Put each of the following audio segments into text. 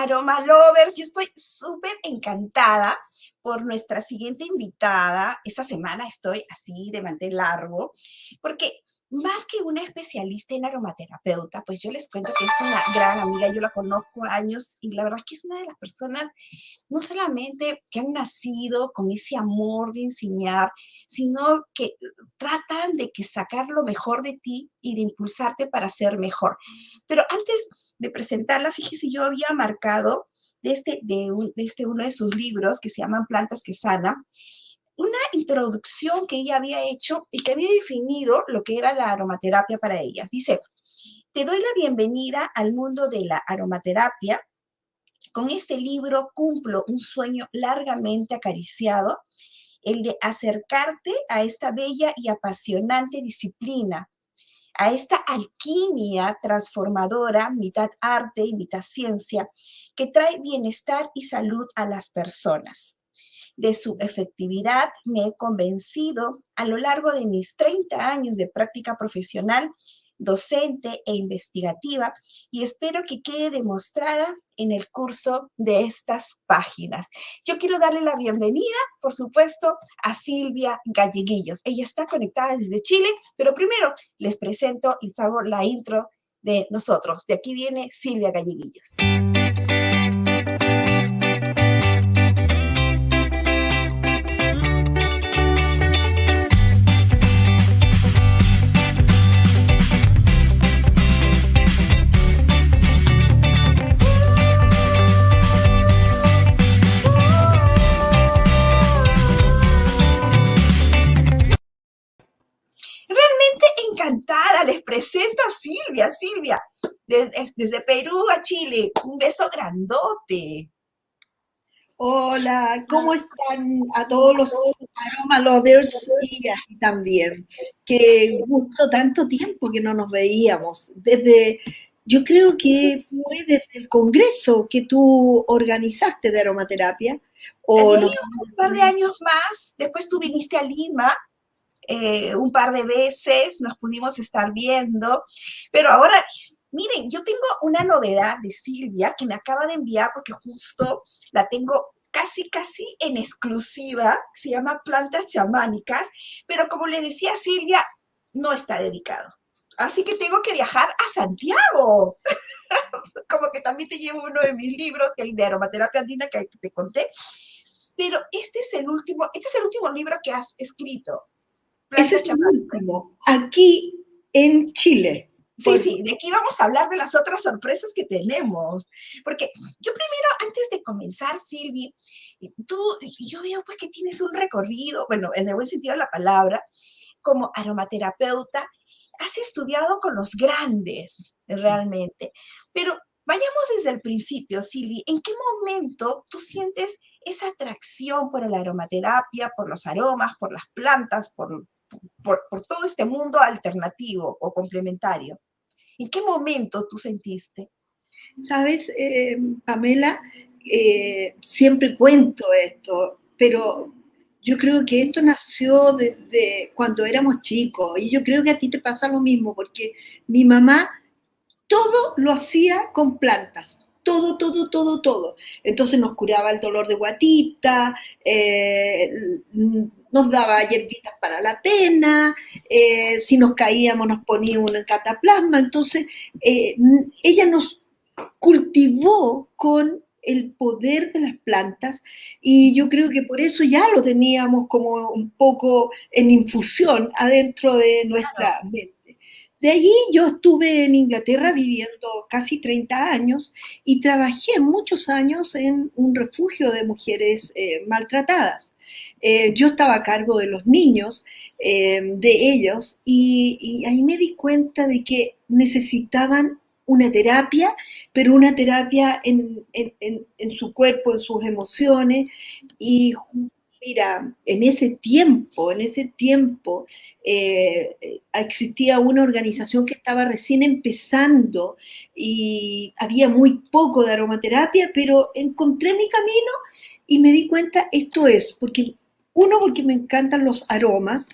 Aroma Lovers. Yo estoy súper encantada por nuestra siguiente invitada. Esta semana estoy así de mantel largo, porque más que una especialista en aromaterapeuta, pues yo les cuento que es una gran amiga, yo la conozco años y la verdad es que es una de las personas, no solamente que han nacido con ese amor de enseñar, sino que tratan de que sacar lo mejor de ti y de impulsarte para ser mejor. Pero antes de presentarla, fíjese, yo había marcado de este, de, de este uno de sus libros que se llaman Plantas que Sana, una introducción que ella había hecho y que había definido lo que era la aromaterapia para ellas. Dice, te doy la bienvenida al mundo de la aromaterapia. Con este libro cumplo un sueño largamente acariciado, el de acercarte a esta bella y apasionante disciplina, a esta alquimia transformadora, mitad arte y mitad ciencia, que trae bienestar y salud a las personas de su efectividad me he convencido a lo largo de mis 30 años de práctica profesional, docente e investigativa y espero que quede demostrada en el curso de estas páginas. Yo quiero darle la bienvenida, por supuesto, a Silvia Galleguillos. Ella está conectada desde Chile, pero primero les presento, les hago la intro de nosotros. De aquí viene Silvia Galleguillos. Les presento a Silvia. Silvia, desde, Perú a Chile, un beso grandote. Hola, ¿cómo están a todos los aroma lovers y así también? Que gustó tanto tiempo que no nos veíamos. Desde, yo creo que fue desde el congreso que tú organizaste de aromaterapia. O un par de años más, después tú viniste a Lima eh, un par de veces, nos pudimos estar viendo, pero ahora, miren, yo tengo una novedad de Silvia que me acaba de enviar porque justo la tengo casi, casi en exclusiva, se llama Plantas Chamánicas, pero como le decía Silvia, no está dedicado. Así que tengo que viajar a Santiago. como que también te llevo uno de mis libros, hay de aromaterapia que te conté. Pero este es el último, este es el último libro que has escrito. Ese es el último, aquí en Chile. Sí, sí, de aquí vamos a hablar de las otras sorpresas que tenemos. Porque yo primero, antes de comenzar, Silvi, tú, yo veo pues que tienes un recorrido, bueno, en el buen sentido de la palabra, como aromaterapeuta, has estudiado con los grandes, realmente. Pero vayamos desde el principio, Silvi, ¿en qué momento tú sientes esa atracción por la aromaterapia, por los aromas, por las plantas, por, por, todo este mundo alternativo o complementario. ¿En qué momento tú sentiste? Sabes, eh, Pamela, eh, siempre cuento esto, pero yo creo que esto nació desde cuando éramos chicos y yo creo que a ti te pasa lo mismo porque mi mamá todo lo hacía con plantas, todo, todo, todo, todo. Entonces nos curaba el dolor de guatita, eh, nos daba hierbitas para la pena, eh, si nos caíamos nos ponía un cataplasma, entonces eh, ella nos cultivó con el poder de las plantas y yo creo que por eso ya lo teníamos como un poco en infusión adentro de nuestra mente. De allí yo estuve en Inglaterra viviendo casi 30 años y trabajé muchos años en un refugio de mujeres eh, maltratadas. Eh, yo estaba a cargo de los niños, eh, de ellos, y, ahí me di cuenta de que necesitaban una terapia, pero una terapia en, en su cuerpo, en sus emociones, y Mira, en ese tiempo, en ese tiempo eh, existía una organización que estaba recién empezando y había muy poco de aromaterapia, pero encontré mi camino y me di cuenta, esto es, porque uno, porque me encantan los aromas,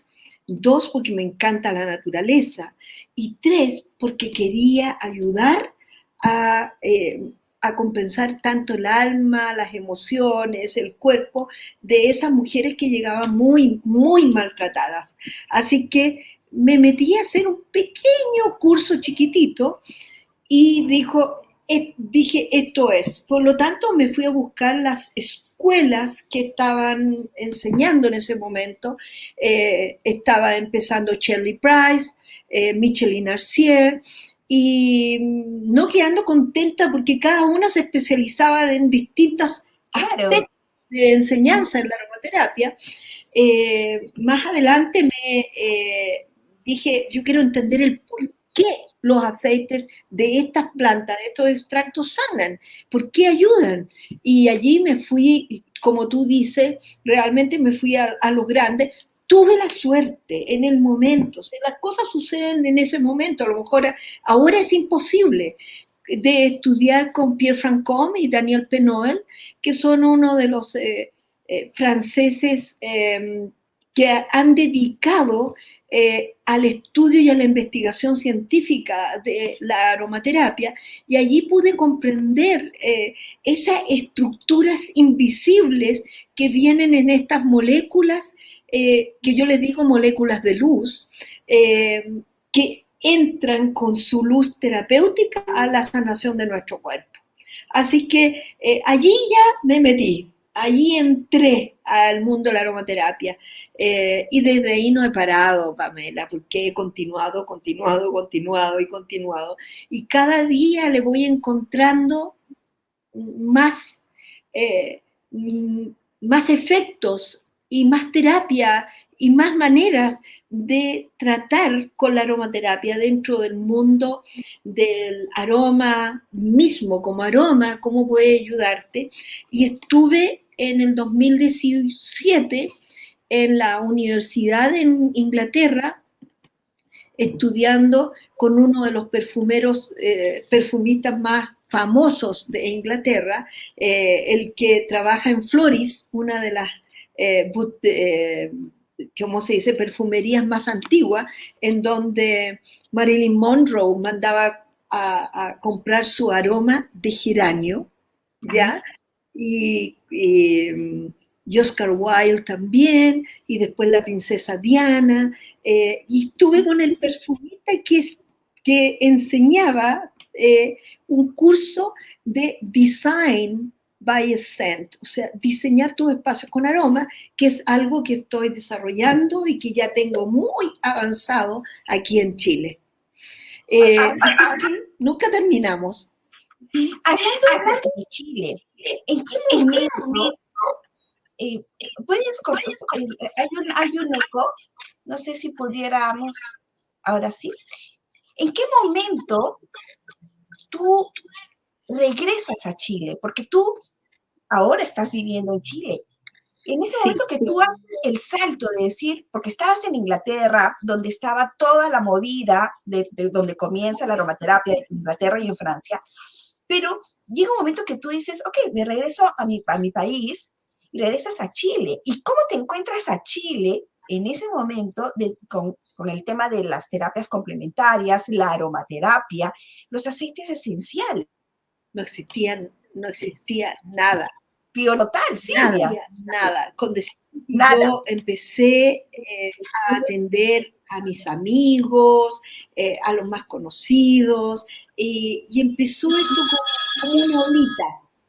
dos, porque me encanta la naturaleza y tres, porque quería ayudar a... Eh, a compensar tanto el alma, las emociones, el cuerpo de esas mujeres que llegaban muy, muy maltratadas. Así que me metí a hacer un pequeño curso chiquitito y dijo, eh, dije, esto es. Por lo tanto, me fui a buscar las escuelas que estaban enseñando en ese momento. Eh, estaba empezando Shirley Price, eh, Micheline Arcier, y no quedando contenta porque cada una se especializaba en distintas aspectos de enseñanza en la aromaterapia. Eh, más adelante me dije, yo quiero entender el por qué los aceites de estas plantas, de estos extractos sanan, por qué ayudan. Y allí me fui, como tú dices, realmente me fui a, a los grandes, tuve la suerte en el momento, o las cosas suceden en ese momento, a lo mejor ahora es imposible de estudiar con Pierre Francom y Daniel Penoel, que son uno de los eh, eh, franceses eh, que han dedicado eh, al estudio y a la investigación científica de la aromaterapia y allí pude comprender eh, esas estructuras invisibles que vienen en estas moléculas, eh, que yo les digo moléculas de luz, que entran con su luz terapéutica a la sanación de nuestro cuerpo. Así que allí ya me metí, allí entré al mundo de la aromaterapia eh, y desde ahí no he parado, Pamela, porque he continuado, continuado, continuado y continuado. Y cada día le voy encontrando más, eh, más efectos y más terapia y más maneras de tratar con la aromaterapia dentro del mundo del aroma mismo, como aroma, cómo puede ayudarte. Y estuve en el 2017 en la universidad en Inglaterra estudiando con uno de los perfumeros, eh, perfumistas más famosos de Inglaterra, eh, el que trabaja en Floris, una de las, eh, ¿cómo se dice?, perfumerías más antiguas, en donde Marilyn Monroe mandaba a, a comprar su aroma de geranio, ¿ya? Y, Oscar Wilde también, y después la princesa Diana, eh, y estuve con el perfumista que, que enseñaba eh, un curso de design by scent, o sea, diseñar tus espacios con aroma, que es algo que estoy desarrollando y que ya tengo muy avanzado aquí en Chile. Eh, así que nunca terminamos. Hablando de Chile, ¿En qué momento eh, puedes hay, un, hay un eco, no sé si pudiéramos, ahora sí. ¿En qué momento tú regresas a Chile? Porque tú ahora estás viviendo en Chile. En ese momento que tú haces el salto de decir, porque estabas en Inglaterra, donde estaba toda la movida de, de donde comienza la aromaterapia en Inglaterra y en Francia, pero llega un momento que tú dices, ok, me regreso a mi, a mi país y regresas a Chile. ¿Y cómo te encuentras a Chile en ese momento con, con, el tema de las terapias complementarias, la aromaterapia, los aceites esenciales? No existían, no existía nada. Piolotal, sí. Nada, nada. Con decir, nada. Yo empecé eh, a atender a mis amigos, eh, a los más conocidos, y empezó esto como, una olita,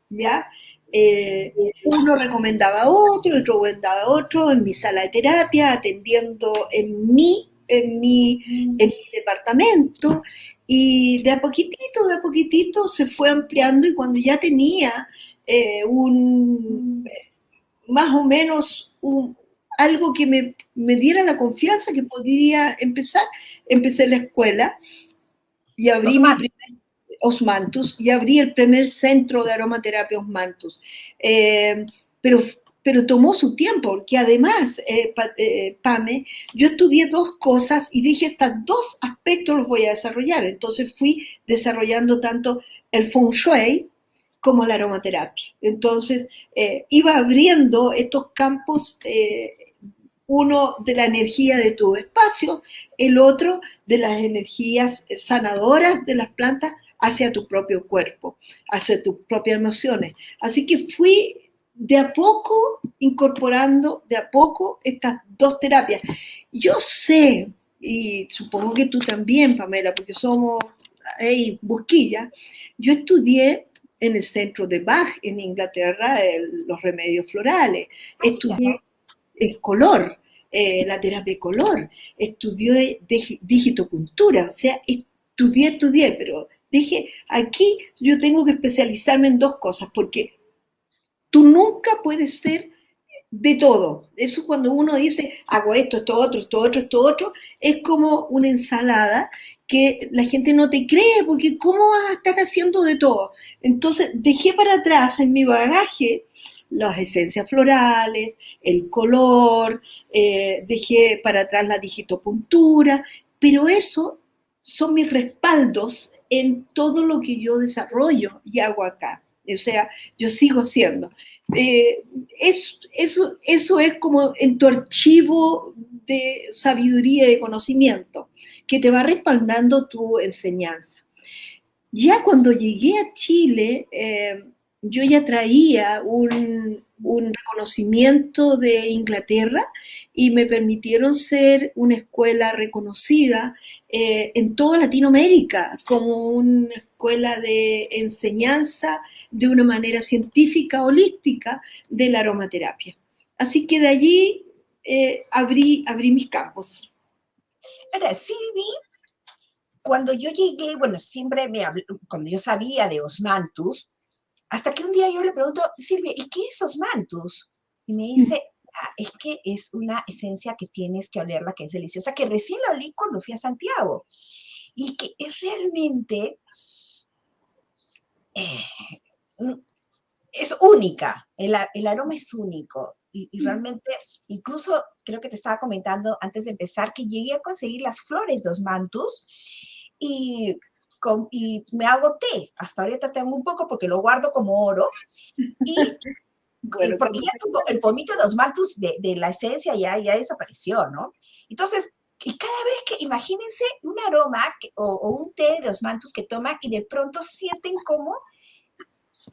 ¿ya? Eh, uno recomendaba a otro, otro recomendaba a otro en mi sala de terapia, atendiendo en mi, en mi, en mi departamento, y de a poquitito, de a poquitito se fue ampliando y cuando ya tenía eh, un, más o menos un, algo que me, me, diera la confianza que podría empezar. Empecé la escuela y abrí mi primer, Osmantus y abrí el primer centro de aromaterapia Osmantus. Eh, pero, pero tomó su tiempo, porque además, eh, eh, Pame, yo estudié dos cosas y dije, estos dos aspectos los voy a desarrollar. Entonces fui desarrollando tanto el feng shui, como la aromaterapia. Entonces, iba abriendo estos campos uno de la energía de tu espacio, el otro de las energías sanadoras de las plantas hacia tu propio cuerpo, hacia tus propias emociones. Así que fui de a poco incorporando, de a poco, estas dos terapias. Yo sé, y supongo que tú también, Pamela, porque somos hey, busquilla, yo estudié en el centro de Bach en Inglaterra los remedios florales, estudié el color, eh, la terapia color, estudié digitopuntura, o sea, estudié, estudié, pero dije, aquí yo tengo que especializarme en dos cosas, porque tú nunca puedes ser de todo. Eso cuando uno dice, hago esto, esto otro, esto otro, esto otro, es como una ensalada que la gente no te cree, porque ¿cómo vas a estar haciendo de todo? Entonces dejé para atrás en mi bagaje las esencias florales, el color, eh, dejé para atrás la digitopuntura, pero eso son mis respaldos en todo lo que yo desarrollo y hago acá. O sea, yo sigo siendo. Eh, eso, es como en tu archivo de sabiduría y de conocimiento que te va respaldando tu enseñanza. Ya cuando llegué a Chile, eh, yo ya traía un, reconocimiento de Inglaterra y me permitieron ser una escuela reconocida eh, en toda Latinoamérica como una escuela de enseñanza de una manera científica, holística, de la aromaterapia. Así que de allí eh, abrí, abrí mis campos. Ahora, Silvi, cuando yo llegué, bueno, siempre me habló, cuando yo sabía de Osmantus, hasta que un día yo le pregunto, Silvia, ¿y qué es Osmantus? Y me dice, ah, es que es una esencia que tienes que olerla, que es deliciosa, que recién la olí cuando fui a Santiago. Y que es realmente, eh, es única, el, aroma es único. Y, y, realmente, incluso creo que te estaba comentando antes de empezar que llegué a conseguir las flores de Osmantus y y me hago té. Hasta ahorita tengo un poco porque lo guardo como oro. Y porque ya el pomito de osmantus de, de, la esencia ya, ya desapareció, ¿no? Entonces, y cada vez que, imagínense un aroma o, un té de osmantus que toman y de pronto sienten como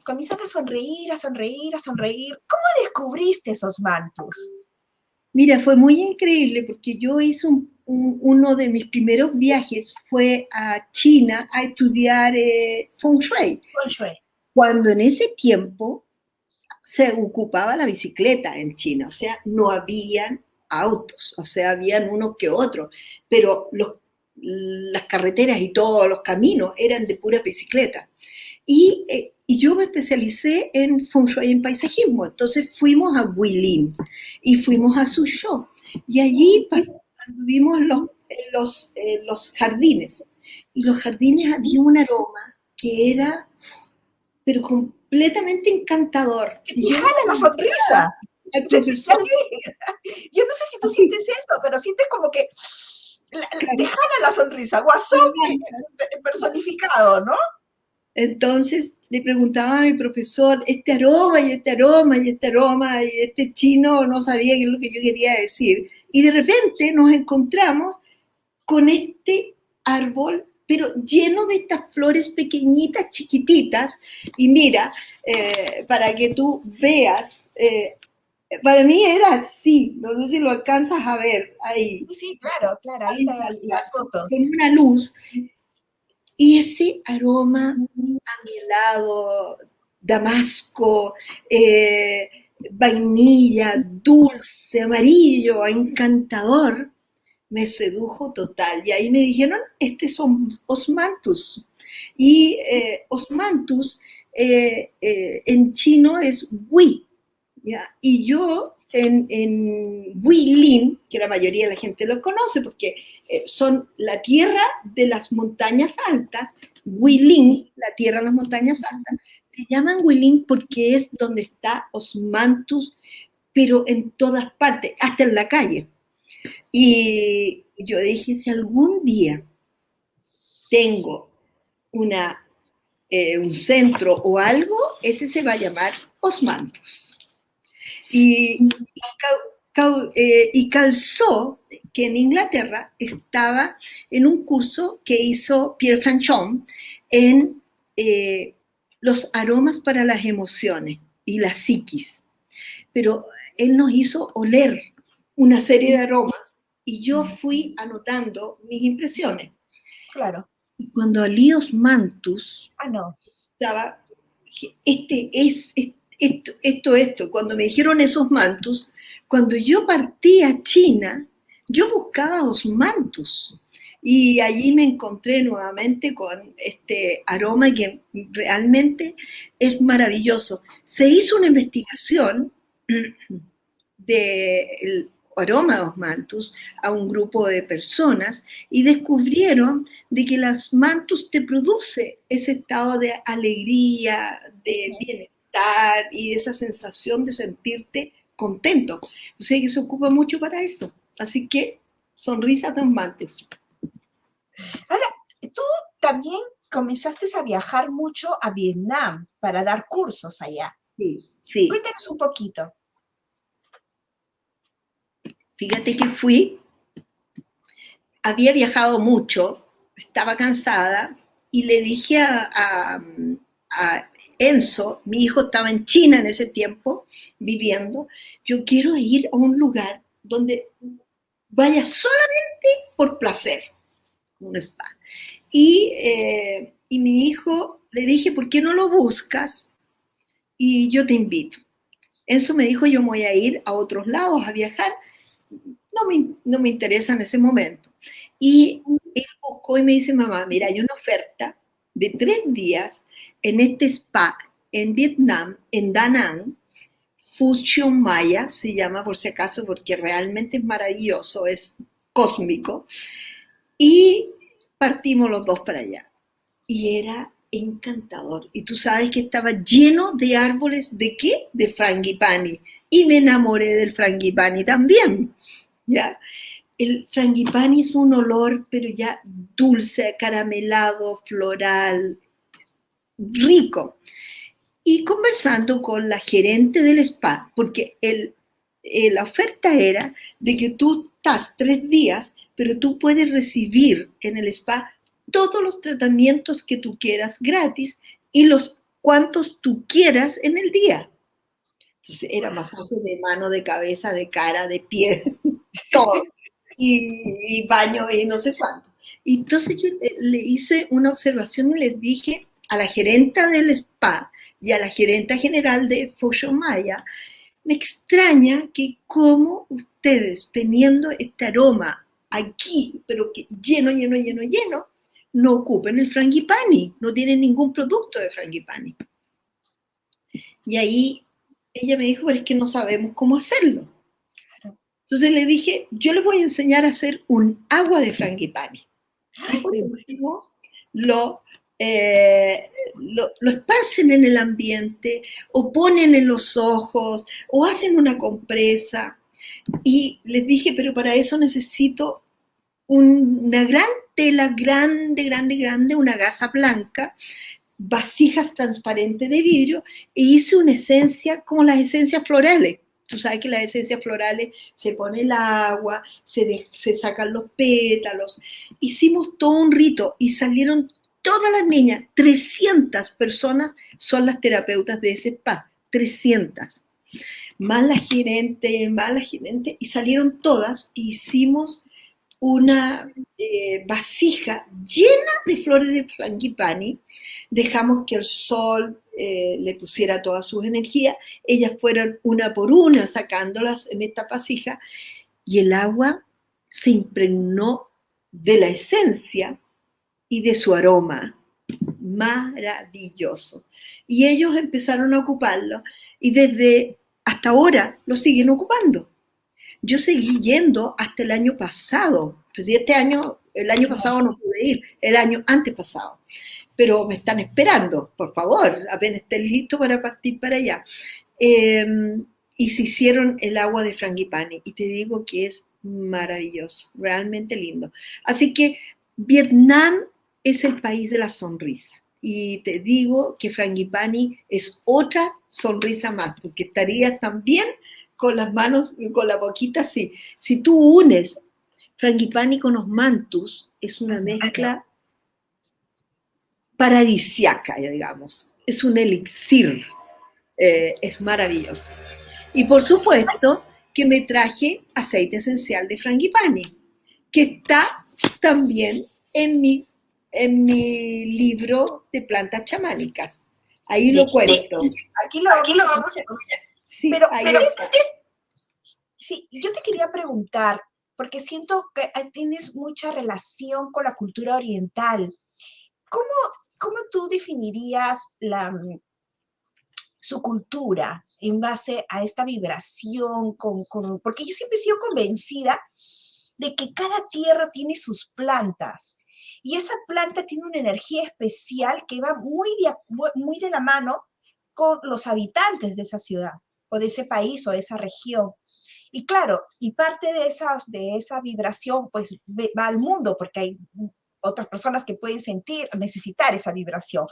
comienzan a sonreír, a sonreír, a sonreír. ¿Cómo descubriste esos mantus? Mira, fue muy increíble porque yo hice un uno de mis primeros viajes fue a China a estudiar eh, feng, shui, Cuando en ese tiempo se ocupaba la bicicleta en China, o sea, no habían autos, o sea, habían unos que otros, pero las carreteras y todos los caminos eran de puras bicicletas. Y, eh, y, yo me especialicé en feng shui y en paisajismo, entonces fuimos a Guilin y fuimos a Suzhou, y allí vimos los, los, eh, los jardines. Y los jardines había un aroma que era, pero completamente encantador. Que te jala la sonrisa. El profesor. Yo no sé si tú sientes esto, pero sientes como que te jala la sonrisa, guasón personificado, ¿no? Entonces le preguntaba a mi profesor, este aroma y este aroma y este aroma y este chino no sabía qué es lo que yo quería decir. Y de repente nos encontramos con este árbol, pero lleno de estas flores pequeñitas, chiquititas. Y mira, eh, para que tú veas, eh, para mí era así, no sé si lo alcanzas a ver ahí. Sí, claro, claro, ahí, está la, foto. Con una luz. Y ese aroma lado, damasco, eh, vainilla, dulce, amarillo, encantador, me sedujo total. Y ahí me dijeron, este son osmantus. Y eh, osmantus eh, en chino es hui. ¿ya? Y yo en, en que la mayoría de la gente lo conoce porque eh, son la tierra de las montañas altas, Huilin, la tierra de las montañas altas, se llaman Huilin porque es donde está Osmantus, pero en todas partes, hasta en la calle. Y yo dije, si algún día tengo una, eh, un centro o algo, ese se va a llamar Osmantus. Y, eh, y calzó que en Inglaterra estaba en un curso que hizo Pierre Franchon en eh, los aromas para las emociones y la psiquis. Pero él nos hizo oler una serie de aromas y yo fui anotando mis impresiones. Claro. Y cuando Alios Mantus ah, no. estaba, este es, esto, esto, esto, cuando me dijeron esos mantus, cuando yo partí a China, yo buscaba los mantus y allí me encontré nuevamente con este aroma que realmente es maravilloso. Se hizo una investigación del aroma de los mantus a un grupo de personas y descubrieron de que las mantus te produce ese estado de alegría, de bienestar y esa sensación de sentirte contento. O sea que se ocupa mucho para eso. Así que sonrisas mantus. Ahora, tú también comenzaste a viajar mucho a Vietnam para dar cursos allá. Sí, sí. Cuéntanos un poquito. Fíjate que fui, había viajado mucho, estaba cansada y le dije a, Enzo, mi hijo estaba en China en ese tiempo viviendo, yo quiero ir a un lugar donde vaya solamente por placer, un spa. Y, eh, y mi hijo le dije, ¿por qué no lo buscas? Y yo te invito. Enzo me dijo, yo voy a ir a otros lados a viajar no me, no me interesa en ese momento. Y él buscó y me dice, mamá, mira, hay una oferta de tres días en este spa en Vietnam, en Da Nang, Fusion Maya, se llama por si acaso, porque realmente es maravilloso, es cósmico. Y partimos los dos para allá. Y era encantador. Y tú sabes que estaba lleno de árboles de qué? De frangipani. Y me enamoré del frangipani también. ¿ya? El frangipani es un olor, pero ya dulce, caramelado, floral, rico. Y conversando con la gerente del spa, porque el, eh, la oferta era de que tú estás tres días, pero tú puedes recibir en el spa todos los tratamientos que tú quieras gratis y los cuantos tú quieras en el día. Entonces era masaje de mano, de cabeza, de cara, de pie, todo. Y, baño y no sé cuánto. Y entonces yo le, hice una observación y le dije a la gerenta del spa y a la gerenta general de Fosho Maya, me extraña que como ustedes teniendo este aroma aquí, pero que lleno, lleno, lleno, lleno, no ocupen el frangipani, no tienen ningún producto de frangipani. Y ahí ella me dijo, pero es que no sabemos cómo hacerlo. Entonces le dije, yo les voy a enseñar a hacer un agua de frangipani. Y por último, lo, eh, lo, lo, esparcen en el ambiente, o ponen en los ojos, o hacen una compresa. Y les dije, pero para eso necesito una gran tela grande, grande, grande, una gasa blanca, vasijas transparentes de vidrio e hice una esencia como las esencias florales. Tú sabes que las esencias florales se pone el agua, se, se sacan los pétalos. Hicimos todo un rito y salieron todas las niñas, 300 personas son las terapeutas de ese spa, 300. Más la gerente, más la gerente, y salieron todas, e hicimos una eh, vasija llena de flores de frangipani, dejamos que el sol eh, le pusiera toda su energía, ellas fueron una por una sacándolas en esta vasija y el agua se impregnó de la esencia y de su aroma. Maravilloso. Y ellos empezaron a ocuparlo y desde hasta ahora lo siguen ocupando yo seguí yendo hasta el año pasado. Pues este año, el año pasado no pude ir, el año antes pasado. Pero me están esperando, por favor, apenas estén listos para partir para allá. Em, y se hicieron el agua de frangipani y te digo que es maravilloso, realmente lindo. Así que Vietnam es el país de la sonrisa. Y te digo que frangipani es otra sonrisa más, porque estarías también con las manos, con la boquita así. Si tú unes frangipani con los mantus, es una mezcla paradisiaca, digamos. Es un elixir. Eh, es maravilloso. Y por supuesto que me traje aceite esencial de frangipani, que está también en mi, en mi libro de plantas chamánicas. Ahí lo cuento. Aquí lo, aquí lo vamos a escuchar. Sí, pero, sí, yo te quería preguntar, porque siento que tienes mucha relación con la cultura oriental. ¿Cómo, cómo tú definirías la, su cultura en base a esta vibración, con, con, porque yo siempre he sido convencida de que cada tierra tiene sus plantas y esa planta tiene una energía especial que va muy de, muy de la mano con los habitantes de esa ciudad o de ese país o de esa región. Y claro, y parte de esa, de esa vibración pues va al mundo porque hay otras personas que pueden sentir, necesitar esa vibración.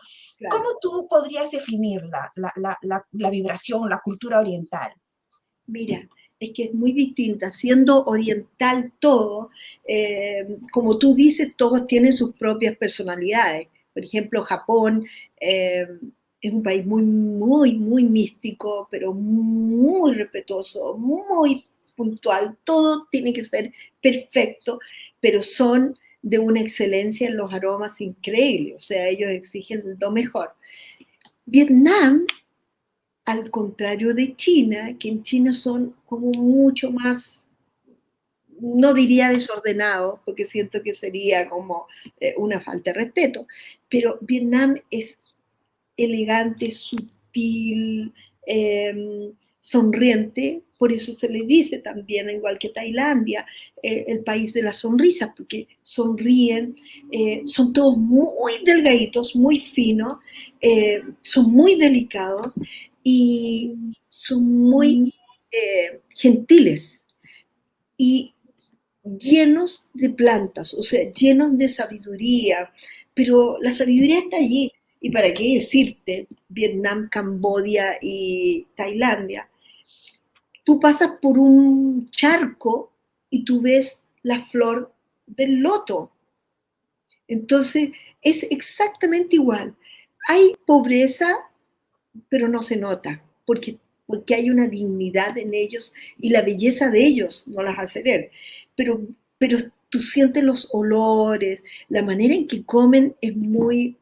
¿Cómo tú podrías definir la, la, la, la, vibración, la cultura oriental? Mira, es que es muy distinta, siendo oriental todo, eh, como tú dices, todos tienen sus propias personalidades. Por ejemplo, Japón eh, es un país muy, muy, muy místico, pero muy respetuoso, muy puntual, todo tiene que ser perfecto, pero son de una excelencia en los aromas increíble, o sea, ellos exigen lo mejor. Vietnam, al contrario de China, que en China son como mucho más, no diría desordenado, porque siento que sería como eh, una falta de respeto, pero Vietnam es elegante, sutil, eh, sonriente, por eso se le dice también, igual que Tailandia, eh, el país de la sonrisa, porque sonríen, eh, son todos muy delgaditos, muy finos, eh, son muy delicados y son muy gentiles y llenos de plantas, o sea, llenos de sabiduría, pero la sabiduría está allí. Y para qué decirte, Vietnam, Cambodia y Tailandia, tú pasas por un charco y tú ves la flor del loto. Entonces, es exactamente igual. Hay pobreza, pero no se nota, porque, porque hay una dignidad en ellos y la belleza de ellos no las hace ver. Pero, pero tú sientes los olores, la manera en que comen es muy,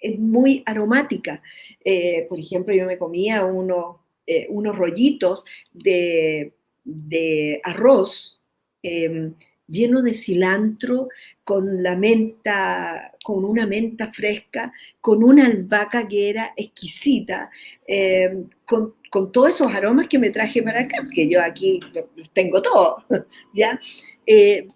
es muy aromática. Eh, por ejemplo, yo me comía uno, eh, unos rollitos de, arroz em, lleno de cilantro, con la menta, con una menta fresca, con una albahaca que era exquisita, em, con, todos esos aromas que me traje para acá, porque yo aquí los tengo todos, ¿ya? Eh,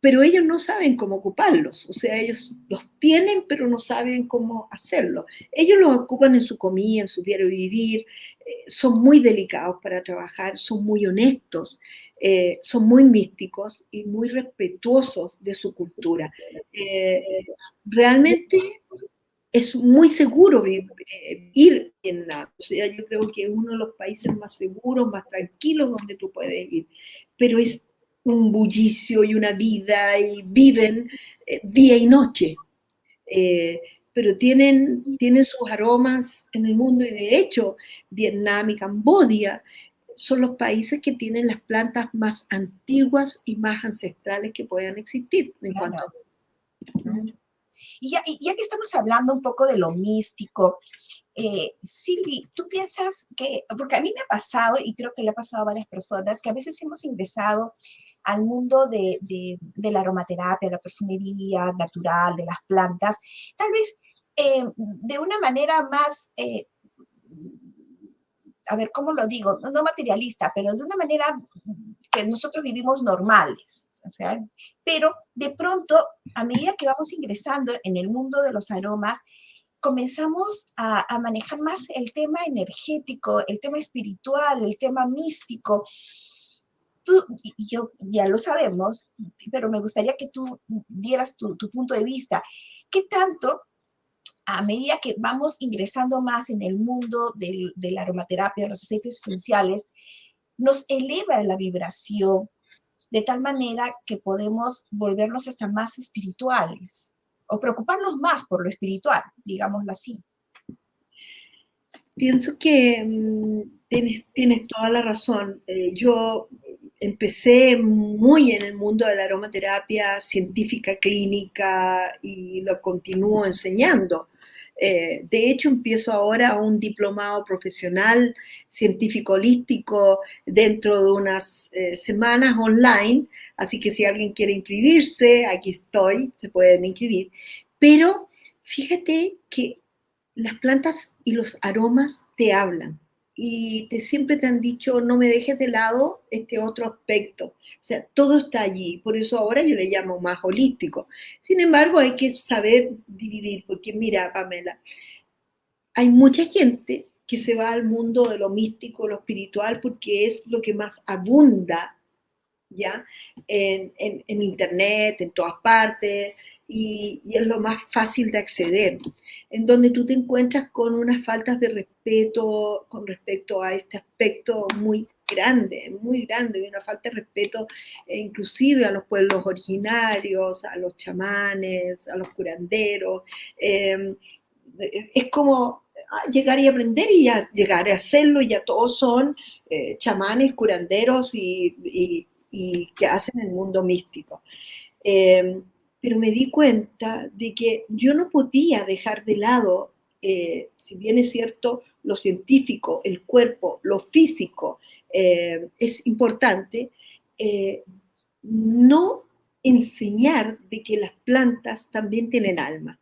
pero ellos no saben cómo ocuparlos, o sea, ellos los tienen, pero no saben cómo hacerlo. Ellos los ocupan en su comida, en su diario vivir, eh, son muy delicados para trabajar, son muy honestos, eh, son muy místicos y muy respetuosos de su cultura. Eh, realmente es muy seguro ir en la, o sea, yo creo que es uno de los países más seguros, más tranquilos donde tú puedes ir, pero es un bullicio y una vida y viven eh, día y noche. Eh, pero tienen, tienen sus aromas en el mundo y de hecho Vietnam y Cambodia son los países que tienen las plantas más antiguas y más ancestrales que puedan existir. y, ya, que estamos hablando un poco de lo místico, eh, Silvi, ¿tú piensas que, porque a mí me ha pasado, y creo que le ha pasado a varias personas, que a veces hemos ingresado al mundo de, la aromaterapia, la perfumería natural, de las plantas, tal vez eh, de una manera más, eh, a ver, ¿cómo lo digo? No, materialista, pero de una manera que nosotros vivimos normales. O sea, pero de pronto, a medida que vamos ingresando en el mundo de los aromas, comenzamos a, manejar más el tema energético, el tema espiritual, el tema místico, y yo ya lo sabemos, pero me gustaría que tú dieras tu, punto de vista. ¿Qué tanto, a medida que vamos ingresando más en el mundo de la aromaterapia, de los aceites esenciales, nos eleva la vibración de tal manera que podemos volvernos hasta más espirituales o preocuparnos más por lo espiritual, digámoslo así. Pienso que mm, tienes, toda la razón. Eh, yo empecé muy en el mundo de la aromaterapia científica, clínica y lo continúo enseñando. Eh, de hecho, empiezo ahora un diplomado profesional científico holístico dentro de unas eh, semanas online, así que si alguien quiere inscribirse, aquí estoy, se pueden inscribir. Pero fíjate que las plantas y los aromas te hablan y te, siempre te han dicho, no me dejes de lado este otro aspecto. O sea, todo está allí. Por eso ahora yo le llamo más holístico. Sin embargo, hay que saber dividir, porque mira, Pamela, hay mucha gente que se va al mundo de lo místico, lo espiritual, porque es lo que más abunda ¿ya? En, internet, en todas partes, y, es lo más fácil de acceder, en donde tú te encuentras con unas faltas de respeto con respecto a este aspecto muy grande, muy grande, y una falta de respeto eh, inclusive a los pueblos originarios, a los chamanes, a los curanderos. Em, es como ah, llegar y aprender y ya llegar a hacerlo y ya todos son eh, chamanes, curanderos y, y que hacen el mundo místico. Eh, pero me di cuenta de que yo no podía dejar de lado, eh, si bien es cierto, lo científico, el cuerpo, lo físico eh, es importante, no enseñar de que las plantas también tienen alma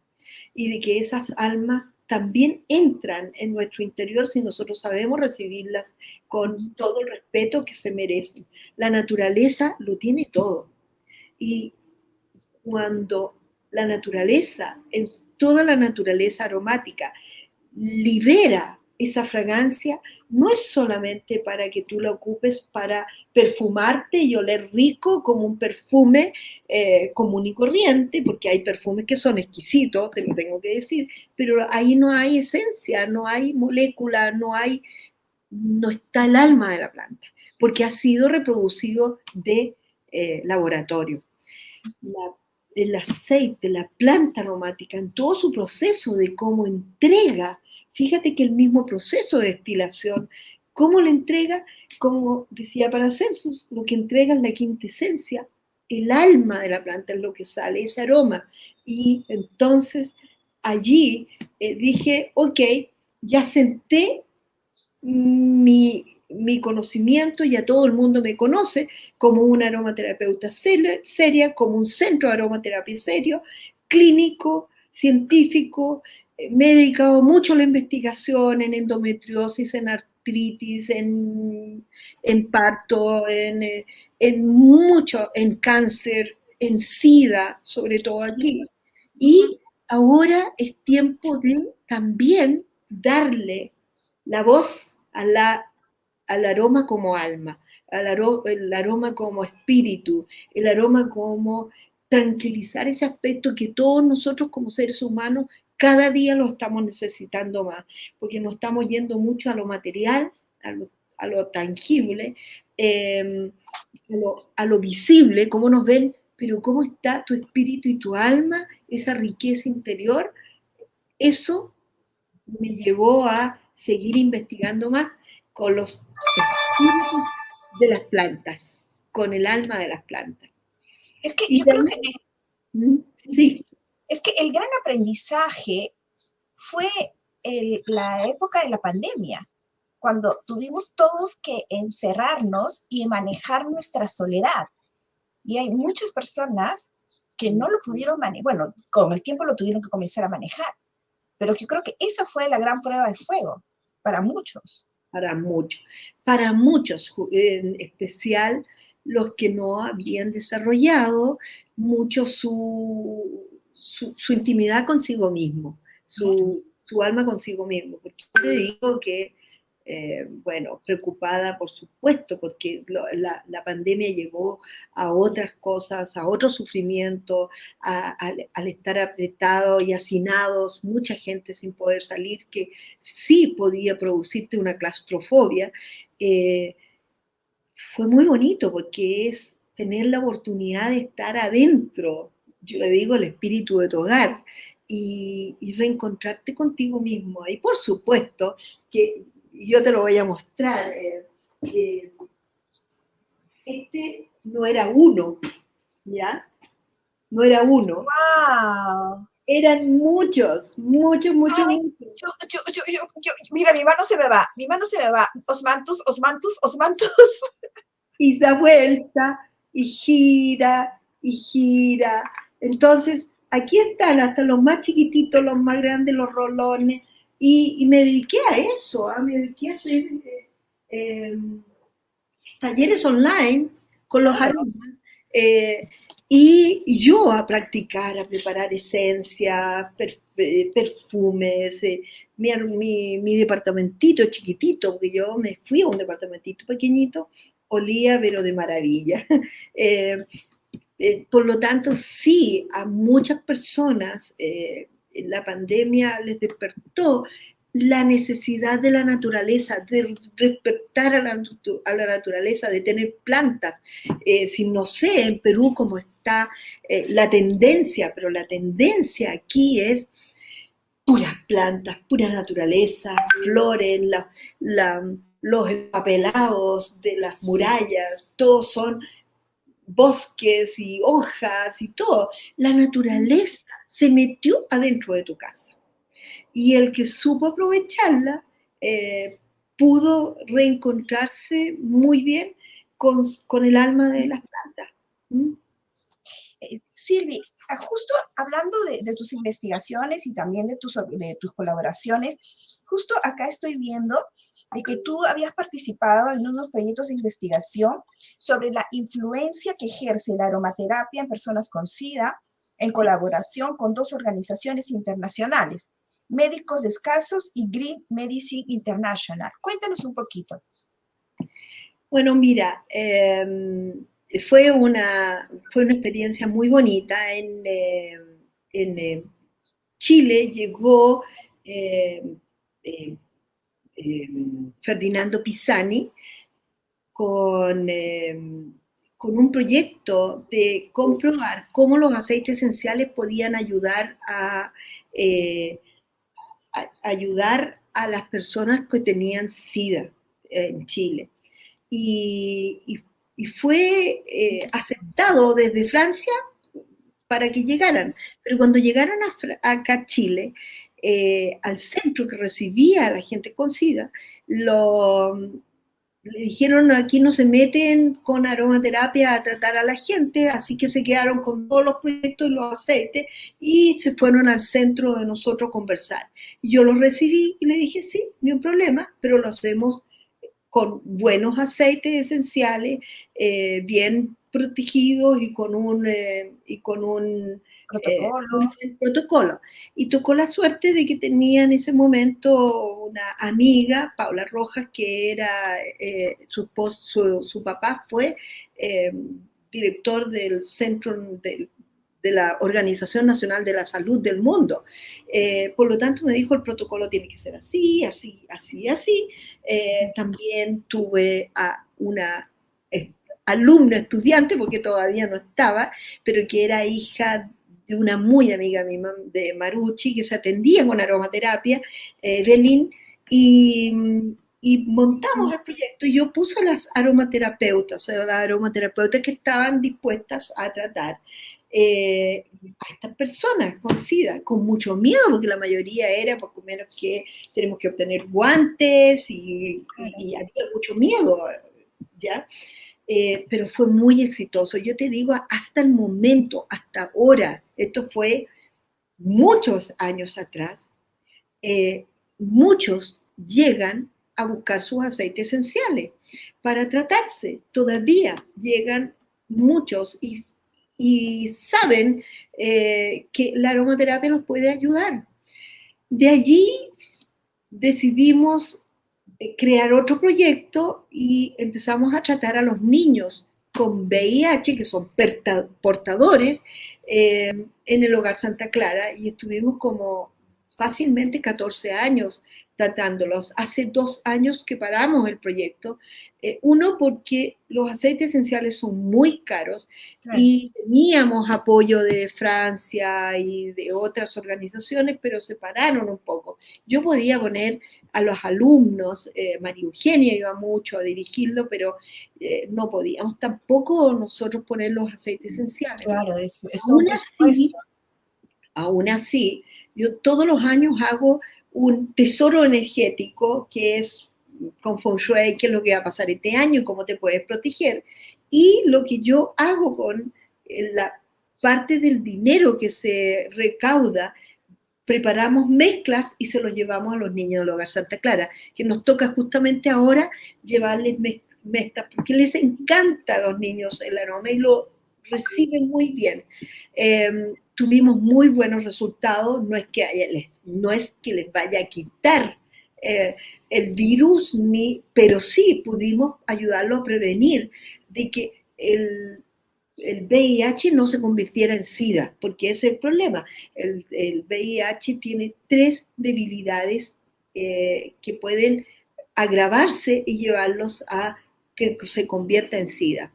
y de que esas almas también entran en nuestro interior si nosotros sabemos recibirlas con todo el respeto que se merecen. La naturaleza lo tiene todo. Y cuando la naturaleza, en toda la naturaleza aromática, libera esa fragancia no es solamente para que tú la ocupes para perfumarte y oler rico como un perfume eh, común y corriente, porque hay perfumes que son exquisitos, te lo tengo que decir, pero ahí no hay esencia, no hay molécula, no hay, no está el alma de la planta, porque ha sido reproducido de eh, laboratorio. el aceite, la planta aromática, en todo su proceso de cómo entrega Fíjate que el mismo proceso de destilación, cómo le entrega, como decía Paracelsus, lo que entrega es la quintesencia, el alma de la planta es lo que sale, ese aroma. Y entonces allí eh, dije, ok, ya senté mi, mi conocimiento, ya todo el mundo me conoce como un aromaterapeuta seria, como un centro de aromaterapia serio, clínico, científico, me he dedicado mucho la investigación en endometriosis, en artritis, en, parto, en, mucho, en cáncer, en SIDA, sobre todo aquí. Y ahora es tiempo de también darle la voz a la, al aroma como alma, al el aroma como espíritu, el aroma como tranquilizar ese aspecto que todos nosotros como seres humanos cada día lo estamos necesitando más, porque nos estamos yendo mucho a lo material, a lo, tangible, em, a, lo, visible, cómo nos ven, pero cómo está tu espíritu y tu alma, esa riqueza interior. Eso me llevó a seguir investigando más con los espíritus de las plantas, con el alma de las plantas. Es que yo creo que... ¿Mm? Sí es que el gran aprendizaje fue la época de la pandemia, cuando tuvimos todos que encerrarnos y manejar nuestra soledad. Y hay muchas personas que no lo pudieron manejar, bueno, con el tiempo lo tuvieron que comenzar a manejar, pero yo creo que esa fue la gran prueba de fuego para muchos. Para muchos, para muchos, en especial los que no habían desarrollado mucho su, su, intimidad consigo mismo, su, alma consigo mismo. Porque te digo que, eh, bueno, preocupada por supuesto, porque la, pandemia llevó a otras cosas, a otro sufrimiento, al estar apretados y hacinados, mucha gente sin poder salir, que sí podía producirte una claustrofobia. Eh, fue muy bonito porque es tener la oportunidad de estar adentro, yo le digo el espíritu de tu hogar, y, reencontrarte contigo mismo. Y por supuesto que yo te lo voy a mostrar. Eh, este no era uno, ¿ya? No era uno. ¡Wow! Eran muchos, muchos, muchos, mira, mi mano se me va, mi mano se me va. Osmantus, Osmantus, Osmantus. Y da vuelta, y gira, y gira. Entonces, aquí están hasta los más chiquititos, los más grandes, los rolones. Y, me dediqué a eso, ¿ah? me dediqué a hacer eh, em, talleres online con los alumnos. Eh, y, yo a practicar, a preparar esencias, eh, perfumes, eh, mi, mi, departamentito chiquitito, porque yo me fui a un departamentito pequeñito, olía pero de maravilla. por lo tanto, sí, a muchas personas la pandemia les despertó la necesidad de la naturaleza, de respetar a la, naturaleza, de tener plantas. Eh, si no sé en Perú cómo está eh, la tendencia, pero la tendencia aquí es puras plantas, pura naturaleza, flores, los empapelados de las murallas, todos son bosques y hojas y todo. La naturaleza se metió adentro de tu casa y el que supo aprovecharla eh, pudo reencontrarse muy bien con, el alma de las plantas. ¿Mm? Eh, Silvi, ah, justo hablando de, tus investigaciones y también de tus, de tus colaboraciones, justo acá estoy viendo de que tú habías participado en unos proyectos de investigación sobre la influencia que ejerce la aromaterapia en personas con SIDA en colaboración con dos organizaciones internacionales, Médicos Descalzos y Green Medicine International. Cuéntanos un poquito. Bueno, mira, em, fue, una, fue una experiencia muy bonita. En, em, en em, Chile llegó Ferdinando Pisani con, con un proyecto de comprobar cómo los aceites esenciales podían ayudar a eh, ayudar a las personas que tenían SIDA en Chile. Y, fue eh, aceptado desde Francia para que llegaran. Pero cuando llegaron acá a Chile, eh, al centro que recibía a la gente con SIDA, lo, le dijeron aquí no se meten con aromaterapia a tratar a la gente, así que se quedaron con todos los proyectos y los aceites y se fueron al centro de nosotros a conversar. Yo los recibí y le dije, sí, ni un problema, pero lo hacemos con buenos aceites esenciales, eh, bien protegidos y con un, eh, y con un protocolo. Eh, protocolo. Y tocó la suerte de que tenía en ese momento una amiga, Paula Rojas, que era su, su, su, papá fue director del centro del de la Organización Nacional de la Salud del Mundo. Eh, por lo tanto, me dijo, el protocolo tiene que ser así, así, así, así. Eh, también tuve a una eh, alumna estudiante, porque todavía no estaba, pero que era hija de una muy amiga mía de Maruchi, que se atendía con aromaterapia, Belín, y y montamos el proyecto y yo puse las aromaterapeutas, o sea, las aromaterapeutas que estaban dispuestas a tratar eh, a estas personas con SIDA, con mucho miedo, porque la mayoría era poco menos que tenemos que obtener guantes y, había mucho miedo, ¿ya? Eh, pero fue muy exitoso. Yo te digo, hasta el momento, hasta ahora, esto fue muchos años atrás, eh, muchos llegan a buscar sus aceites esenciales para tratarse. Todavía llegan muchos y, saben eh, que la aromaterapia nos puede ayudar. De allí decidimos eh, crear otro proyecto y empezamos a tratar a los niños con VIH, que son portadores, eh, en el hogar Santa Clara y estuvimos como fácilmente 14 años tratándolos. Hace dos años que paramos el proyecto. Eh, uno, porque los aceites esenciales son muy caros y teníamos apoyo de Francia y de otras organizaciones, pero se pararon un poco. Yo podía poner a los alumnos, eh, María Eugenia iba mucho a dirigirlo, pero eh, no podíamos tampoco nosotros poner los aceites esenciales. Claro, es, es aún, así, aún así, yo todos los años hago un tesoro energético que es con Feng Shui, qué es lo que va a pasar este año, cómo te puedes proteger. Y lo que yo hago con eh, la parte del dinero que se recauda, preparamos mezclas y se los llevamos a los niños del Hogar Santa Clara, que nos toca justamente ahora llevarles mezclas, porque les encanta a los niños el aroma y lo reciben muy bien. Em, tuvimos muy buenos resultados, no es que, no es que les vaya a quitar eh, el virus, ni, pero sí pudimos ayudarlo a prevenir de que el, el VIH no se convirtiera en SIDA, porque ese es el problema. El, el VIH tiene tres debilidades eh, que pueden agravarse y llevarlos a que se convierta en SIDA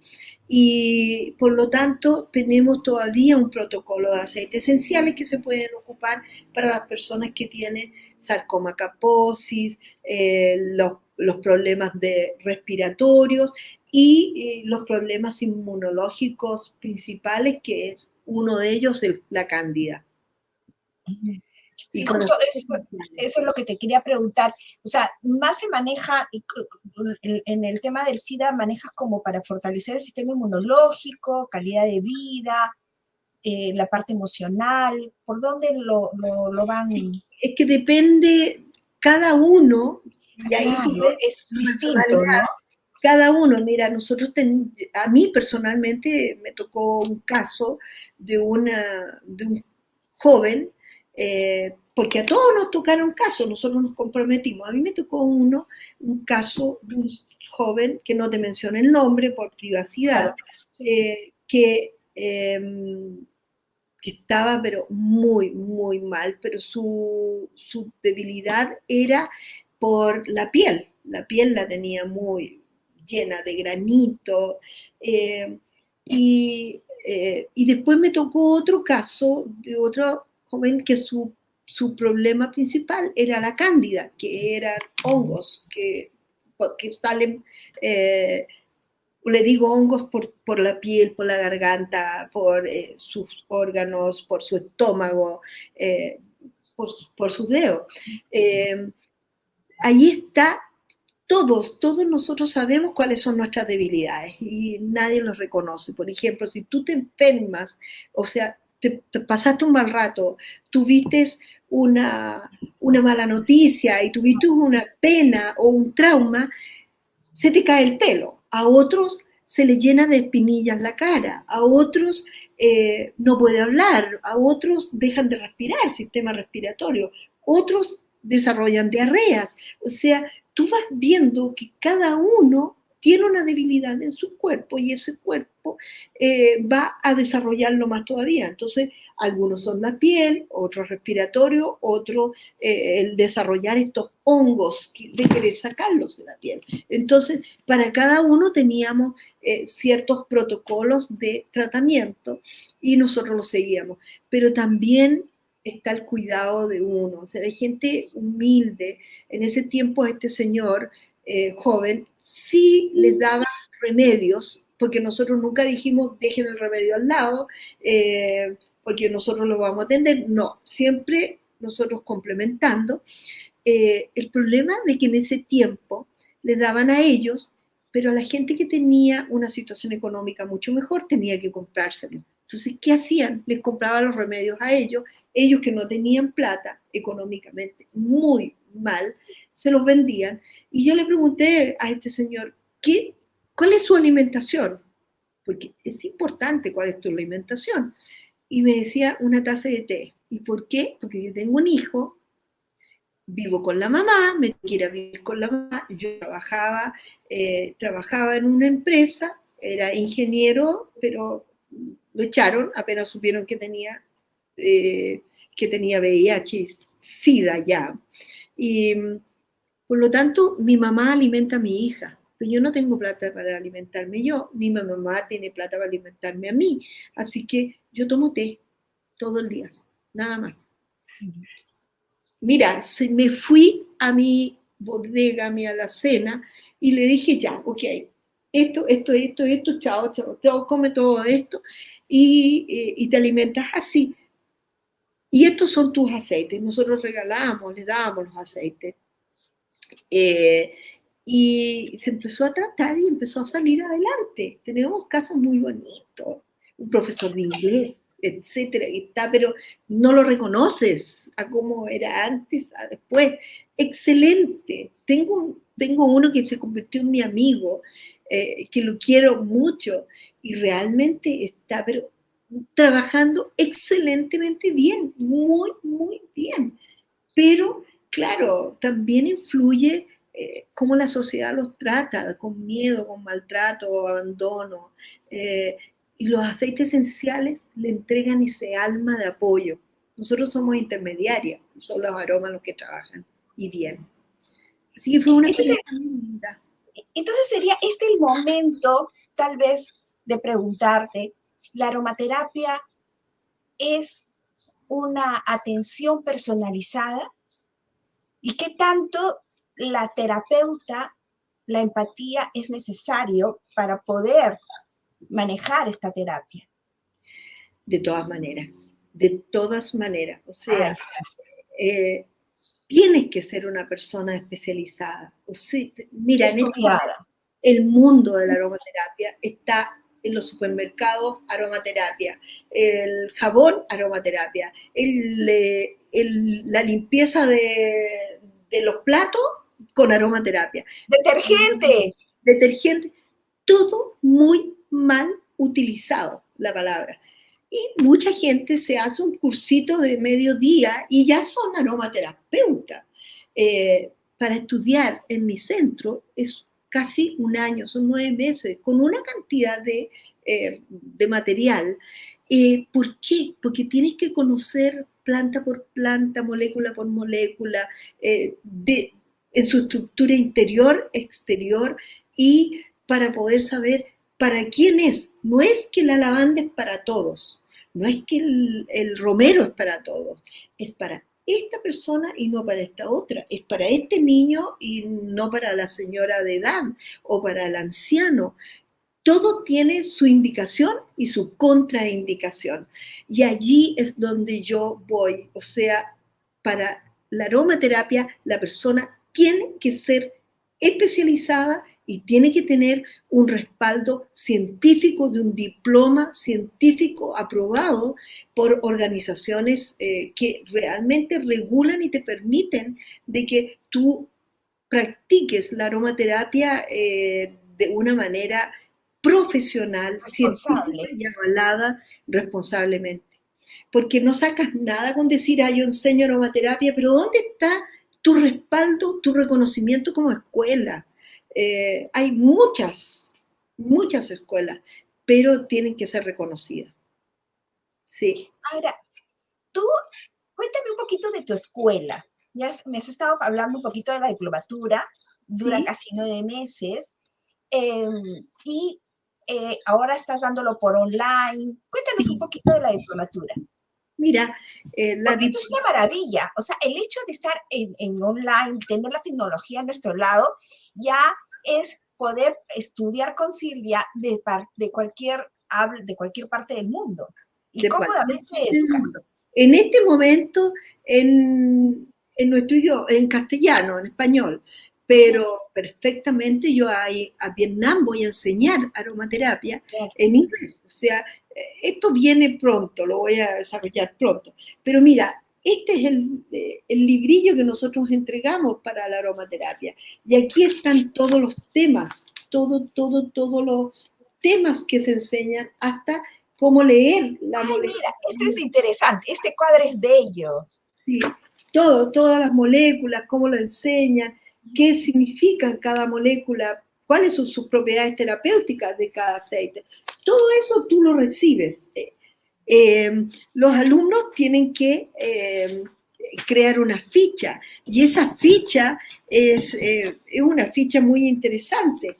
y por lo tanto tenemos todavía un protocolo de aceites esenciales que se pueden ocupar para las personas que tienen sarcoma caposis, eh, los, los, problemas de respiratorios y eh, los problemas inmunológicos principales, que es uno de ellos el, la cándida. Sí, justo eso, es lo que te quería preguntar. O sea, más se maneja, en el tema del SIDA, manejas como para fortalecer el sistema inmunológico, calidad de vida, eh, la parte emocional, ¿por dónde lo, lo, van? Es que depende cada uno, y ahí es distinto, ¿no? Cada uno, mira, nosotros, a mí personalmente me tocó un caso de, una, de un joven eh, porque a todos nos tocaron casos, nosotros nos comprometimos. A mí me tocó uno, un caso de un joven, que no te menciono el nombre por privacidad, eh, que, em, que estaba pero muy, muy mal, pero su, su debilidad era por la piel. La piel la tenía muy llena de granito. Eh, y, y después me tocó otro caso de otro joven que su, su problema principal era la cándida, que eran hongos que, que salen, eh, le digo hongos por, por, la piel, por la garganta, por eh, sus órganos, por su estómago, eh, por, por sus dedos. ahí está todos, todos nosotros sabemos cuáles son nuestras debilidades y nadie los reconoce. Por ejemplo, si tú te enfermas, o sea, te, pasaste un mal rato, tuviste una, una mala noticia y tuviste una pena o un trauma, se te cae el pelo. A otros se le llena de espinillas la cara, a otros eh, no puede hablar, a otros dejan de respirar, sistema respiratorio, otros desarrollan diarreas. O sea, tú vas viendo que cada uno tiene una debilidad en su cuerpo y ese cuerpo eh, va a desarrollarlo más todavía. Entonces, algunos son la piel, otros respiratorio, otro eh, el desarrollar estos hongos de querer sacarlos de la piel. Entonces, para cada uno teníamos eh, ciertos protocolos de tratamiento y nosotros los seguíamos. Pero también está el cuidado de uno. O sea, hay gente humilde. En ese tiempo este señor joven sí les daba remedios, porque nosotros nunca dijimos dejen el remedio al lado, eh, porque nosotros lo vamos a atender. No, siempre nosotros complementando. Eh, el problema de que en ese tiempo les daban a ellos, pero a la gente que tenía una situación económica mucho mejor tenía que comprárselo. Entonces, ¿qué hacían? Les compraban los remedios a ellos, ellos que no tenían plata económicamente, muy mal, se los vendían. Y yo le pregunté a este señor, ¿qué, ¿cuál es su alimentación? Porque es importante cuál es tu alimentación. Y me decía una taza de té. ¿Y por qué? Porque yo tengo un hijo, vivo con la mamá, me quiero vivir con la mamá. Yo trabajaba, eh, trabajaba en una empresa, era ingeniero, pero lo echaron, apenas supieron que tenía, eh, que tenía VIH, SIDA ya. Y, Por lo tanto, mi mamá alimenta a mi hija, pero yo no tengo plata para alimentarme yo, ni mi mamá tiene plata para alimentarme a mí. Así que yo tomo té todo el día, nada más. Mira, me fui a mi bodega, a mi alacena, y le dije, ya, ok, esto, esto, esto, esto, chao, chao, chao, come todo esto, y, eh, y te alimentas así. Y estos son tus aceites. Nosotros regalamos, le damos los aceites. Eh, y se empezó a tratar y empezó a salir adelante. Tenemos casos muy bonitos. Un profesor de inglés, etcétera, y está, pero no lo reconoces a cómo era antes, a después. Excelente. Tengo, tengo uno que se convirtió en mi amigo, eh, que lo quiero mucho y realmente está, trabajando excelentemente bien, muy, muy bien. Pero, claro, también influye eh, cómo la sociedad los trata, con miedo, con maltrato, abandono. Eh, y los aceites esenciales le entregan ese alma de apoyo. Nosotros somos intermediarias, son los aromas los que trabajan y bien. Así que fue una experiencia linda. Entonces sería este el momento, tal vez, de preguntarte, la aromaterapia es una atención personalizada y qué tanto la terapeuta, la empatía es necesario para poder manejar esta terapia. De todas maneras, de todas maneras. O sea, eh, tienes que ser una persona especializada. O sea, mira, en este, el mundo de la aromaterapia está en los supermercados aromaterapia, el jabón aromaterapia, la limpieza de, los platos con aromaterapia. Detergente. Detergente. Todo muy mal utilizado, la palabra. Y mucha gente se hace un cursito de mediodía y ya son aromaterapeutas. Eh, para estudiar en mi centro es casi un año, son nueve meses, con una cantidad de, eh, de material. Eh, ¿Por qué? Porque tienes que conocer planta por planta, molécula por molécula, de, en su estructura interior, exterior, y para poder saber para quién es. No es que la lavanda es para todos, no es que el, romero es para todos, es para esta persona y no para esta otra. Es para este niño y no para la señora de edad o para el anciano. Todo tiene su indicación y su contraindicación. Y allí es donde yo voy. O sea, para la aromaterapia, la persona tiene que ser especializada y tiene que tener un respaldo científico de un diploma científico aprobado por organizaciones eh, que realmente regulan y te permiten de que tú practiques la aromaterapia eh, de una manera profesional, científica y avalada responsablemente. Porque no sacas nada con decir, ah, yo enseño aromaterapia, pero ¿dónde está tu respaldo, tu reconocimiento como escuela? Eh, hay muchas, muchas escuelas, pero tienen que ser reconocidas. Sí. Ahora, tú, cuéntame un poquito de tu escuela. Ya me has estado hablando un poquito de la diplomatura, dura casi nueve meses, em, y eh, ahora estás dándolo por online. Cuéntanos un poquito de la diplomatura. Mira, eh, la es una maravilla. O sea, el hecho de estar en, en, online, tener la tecnología a nuestro lado, ya es poder estudiar con Silvia de, de, cualquier, de cualquier parte del mundo. Y cómodamente En este momento, en, en nuestro idioma, en castellano, en español, pero perfectamente yo a, a, Vietnam voy a enseñar aromaterapia en inglés. O sea, esto viene pronto, lo voy a desarrollar pronto. Pero mira, este es el, el, librillo que nosotros entregamos para la aromaterapia. Y aquí están todos los temas, todo, todo, todos los temas que se enseñan hasta cómo leer la molécula. Mira, este es interesante, este cuadro es bello. Sí, todo, todas las moléculas, cómo lo enseñan, qué significan cada molécula, cuáles son sus propiedades terapéuticas de cada aceite. Todo eso tú lo recibes. Eh, los alumnos tienen que crear una ficha. Y esa ficha es, eh, una ficha muy interesante.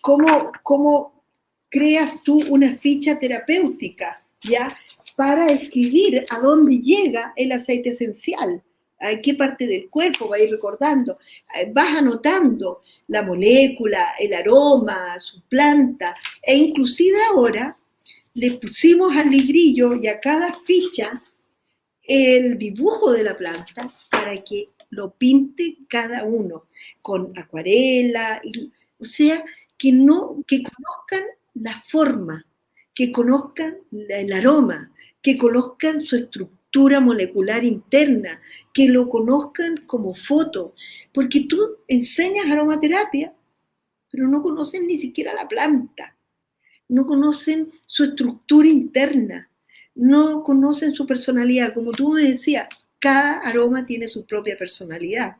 ¿cómo, ¿Cómo creas tú una ficha terapéutica? ¿Ya? Para escribir a dónde llega el aceite esencial a qué parte del cuerpo va a ir recordando. Vas anotando la molécula, el aroma, su planta, e inclusive ahora le pusimos al librillo y a cada ficha el dibujo de la planta para que lo pinte cada uno con acuarela, o sea, que, no, que conozcan la forma, que conozcan el aroma, que conozcan su estructura molecular interna, que lo conozcan como foto, porque tú enseñas aromaterapia, pero no conocen ni siquiera la planta no conocen su estructura interna, no conocen su personalidad. Como tú me decías, cada aroma tiene su propia personalidad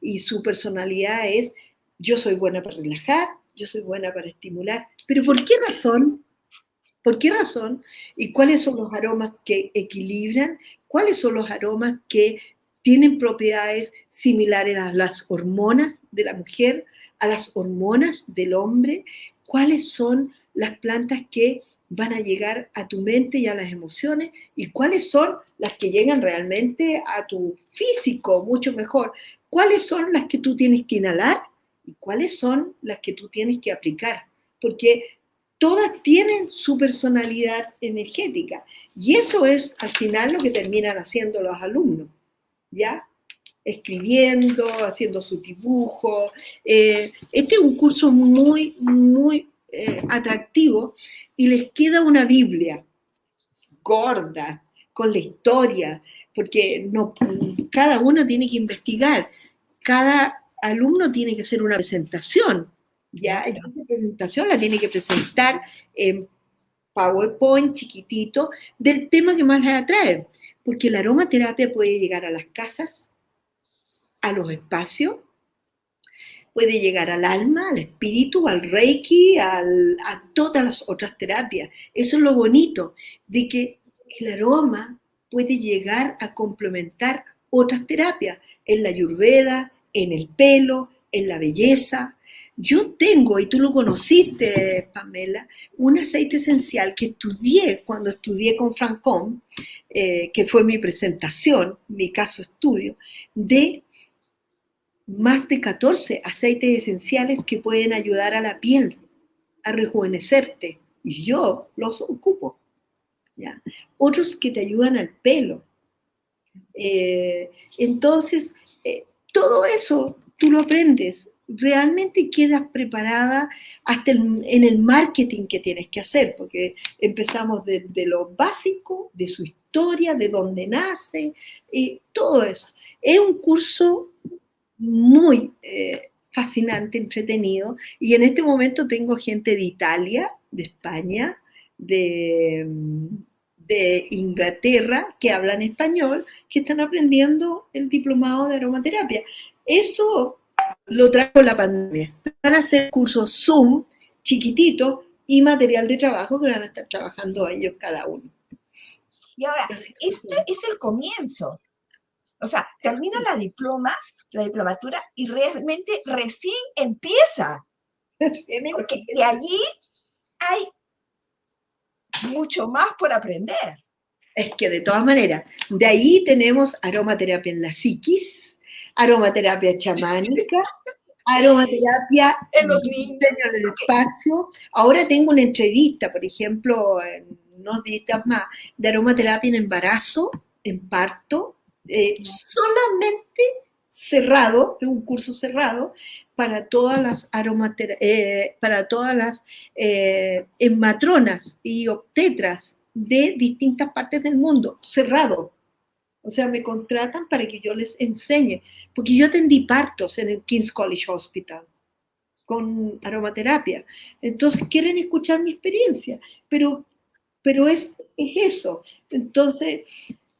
y su personalidad es yo soy buena para relajar, yo soy buena para estimular, pero ¿por qué razón? ¿Por qué razón? ¿Y cuáles son los aromas que equilibran? ¿Cuáles son los aromas que tienen propiedades similares a las hormonas de la mujer, a las hormonas del hombre? ¿Cuáles son las plantas que van a llegar a tu mente y a las emociones y cuáles son las que llegan realmente a tu físico, mucho mejor. ¿Cuáles son las que tú tienes que inhalar y cuáles son las que tú tienes que aplicar? Porque todas tienen su personalidad energética y eso es al final lo que terminan haciendo los alumnos, ¿ya? Escribiendo, haciendo su dibujo. Eh, este es un curso muy, muy eh, atractivo y les queda una Biblia gorda, con la historia, porque no, cada uno tiene que investigar, cada alumno tiene que hacer una presentación, ¿ya? Esa presentación la tiene que presentar en PowerPoint chiquitito del tema que más les atrae, porque la aromaterapia puede llegar a las casas, a los espacios, puede llegar al alma, al espíritu, al reiki, a todas las otras terapias. Eso es lo bonito, de que el aroma puede llegar a complementar otras terapias, en la ayurveda, en el pelo, en la belleza. Yo tengo, y tú lo conociste, Pamela, un aceite esencial que estudié cuando estudié con Francón, eh, que fue mi presentación, mi caso estudio, de más de 14 aceites esenciales que pueden ayudar a la piel a rejuvenecerte. Y yo los ocupo. ¿ya? Otros que te ayudan al pelo. Eh, entonces, eh, todo eso tú lo aprendes. Realmente quedas preparada hasta en el marketing que tienes que hacer, porque empezamos desde lo básico, de su historia, de dónde nace, y todo eso. Es un curso muy eh, fascinante, entretenido. Y en este momento tengo gente de Italia, de España, de, de Inglaterra, que hablan español, que están aprendiendo el diplomado de aromaterapia. Eso lo trajo la pandemia. Van a hacer cursos Zoom chiquititos y material de trabajo que van a estar trabajando ellos cada uno. Y ahora, este es el comienzo. O sea, termina la diploma la diplomatura y realmente recién empieza. Porque de allí hay mucho más por aprender. Es que de todas maneras, de ahí tenemos aromaterapia en la psiquis, aromaterapia chamánica, aromaterapia en los niños del espacio. Ahora tengo una entrevista, por ejemplo, en unos días más, de aromaterapia en embarazo, en parto, eh, solamente cerrado, un curso cerrado para todas las eh, para todas las eh, matronas y obstetras de distintas partes del mundo, cerrado. O sea, me contratan para que yo les enseñe, porque yo atendí partos en el King's College Hospital con aromaterapia. Entonces, quieren escuchar mi experiencia, pero, pero es, es eso. Entonces,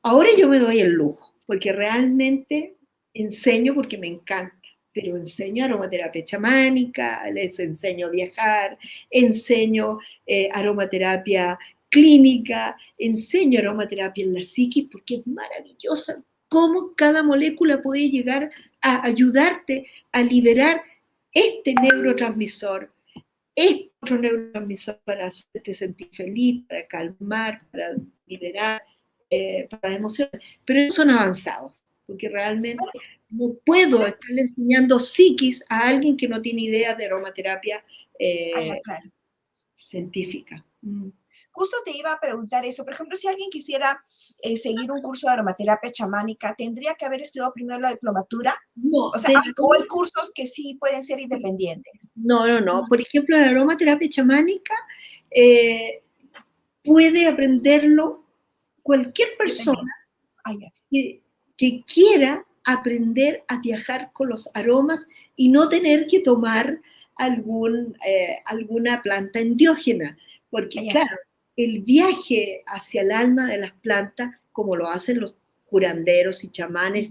ahora yo me doy el lujo, porque realmente enseño porque me encanta, pero enseño aromaterapia chamánica, les enseño a viajar, enseño eh, aromaterapia clínica, enseño aromaterapia en la psiquis porque es maravillosa cómo cada molécula puede llegar a ayudarte a liberar este neurotransmisor, este otro neurotransmisor para hacerte sentir feliz, para calmar, para liberar, eh, para emociones. Pero esos son avanzados, porque realmente no puedo estarle enseñando psiquis a alguien que no tiene idea de aromaterapia eh, científica. Mm. Justo te iba a preguntar eso. Por ejemplo, si alguien quisiera eh, seguir un curso de aromaterapia chamánica, ¿tendría que haber estudiado primero la diplomatura? No. O sea, ¿o hay cursos que sí pueden ser independientes? No, no, no. Por ejemplo, la aromaterapia chamánica eh, puede aprenderlo cualquier persona que, que quiera aprender a viajar con los aromas y no tener que tomar algún, eh, alguna planta endiógena, porque claro, el viaje hacia el alma de las plantas, como lo hacen los curanderos y chamanes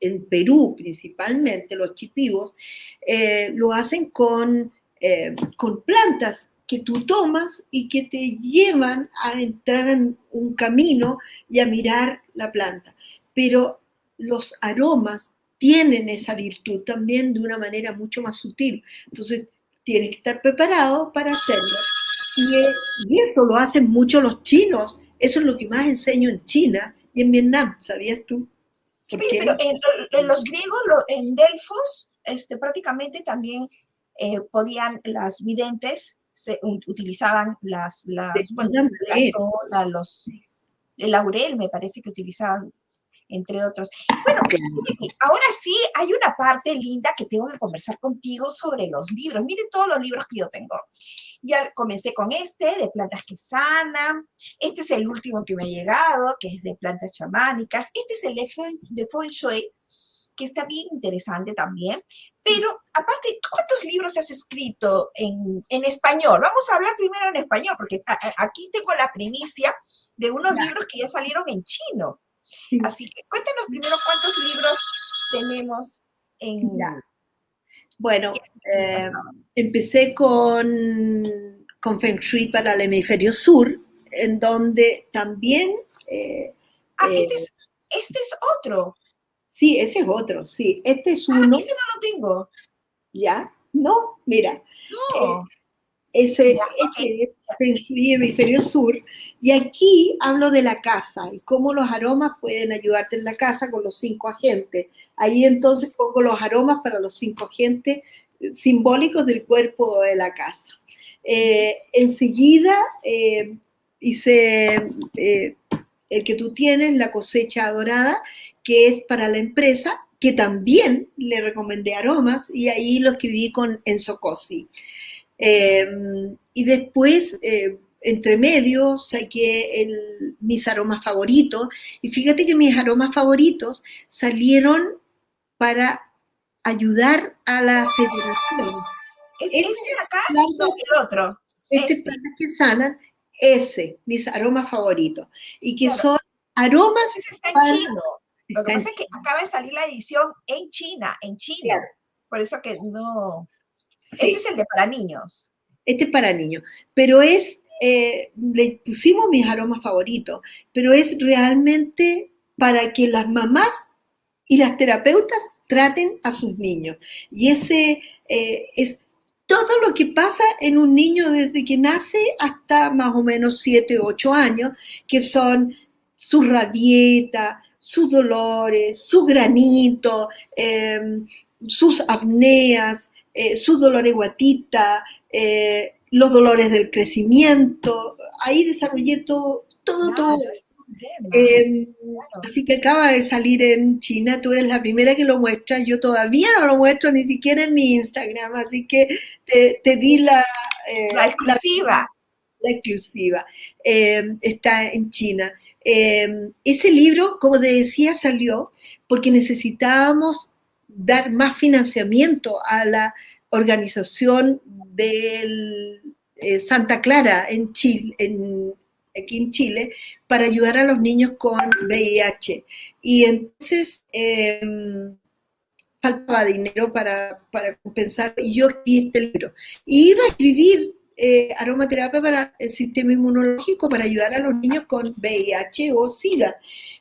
en Perú principalmente, los chipivos, eh, lo hacen con, eh, con plantas que tú tomas y que te llevan a entrar en un camino y a mirar la planta. Pero los aromas tienen esa virtud también de una manera mucho más sutil. Entonces, tienes que estar preparado para hacerlo. Y, eso lo hacen mucho los chinos. Eso es lo que más enseño en China y en Vietnam, ¿sabías tú? Sí, pero en, los griegos, en Delfos, este, prácticamente también eh, podían, las videntes se, utilizaban las, las, bueno, las los, el laurel me parece que utilizaban entre otros. Bueno, ahora sí hay una parte linda que tengo que conversar contigo sobre los libros. Miren todos los libros que yo tengo. Ya comencé con este, de plantas que sanan. Este es el último que me ha llegado, que es de plantas chamánicas. Este es el de Feng Shui, que está bien interesante también. Pero aparte, ¿cuántos libros has escrito en, en español? Vamos a hablar primero en español, porque aquí tengo la primicia de unos libros que ya salieron en chino. Así que cuéntanos primero cuántos libros tenemos en... Bueno, eh, empecé con, con Feng Shui para el hemisferio sur, en donde también... Eh, ah, este, eh, es, este, es, otro. Sí, ese es otro, sí. Este es ah, uno. ese no lo tengo. ¿Ya? No, mira. No. Ese, este es el hemisferio sur. Y aquí hablo de la casa y cómo los aromas pueden ayudarte en la casa con los cinco agentes. Ahí entonces pongo los aromas para los cinco agentes simbólicos del cuerpo de la casa. Eh, enseguida eh, hice eh, el que tú tienes, la cosecha dorada, que es para la empresa, que también le recomendé aromas y ahí lo escribí con Enzo Cosi. Em, y después, eh, entre medio, saqué el, mis aromas favoritos. Y fíjate que mis aromas favoritos salieron para ayudar a la federación. ¿Es este acá? el otro. Este, este. que sanan, ese, mis aromas favoritos. Y que son aromas. está en chino. Lo que pasa es que acaba de salir la edición en China, en China. Por eso que no. Este es el de para niños. Este es para niños. Pero es, eh, le pusimos mis aromas favoritos, pero es realmente para que las mamás y las terapeutas traten a sus niños. Y ese eh, es todo lo que pasa en un niño desde que nace hasta más o menos 7, 8 años, que son sus rabietas, sus dolores, su granito, em, sus apneas, eh, su dolor de guatita, eh, los dolores del crecimiento. Ahí desarrollé todo, todo, todo. Em, así que acaba de salir en China, tú eres la primera que lo muestra, yo todavía no lo muestro ni siquiera en mi Instagram, así que te, di la... Eh, la exclusiva. La, exclusiva. Em, está en China. Em, ese libro, como te decía, salió porque necesitábamos dar más financiamiento a la organización de eh, Santa Clara en Chile, aquí en Chile, para ayudar a los niños con VIH. Y entonces em, faltaba dinero para, para, compensar y yo escribí este libro. Y iba a escribir eh, aromaterapia para el sistema inmunológico para ayudar a los niños con VIH o SIDA.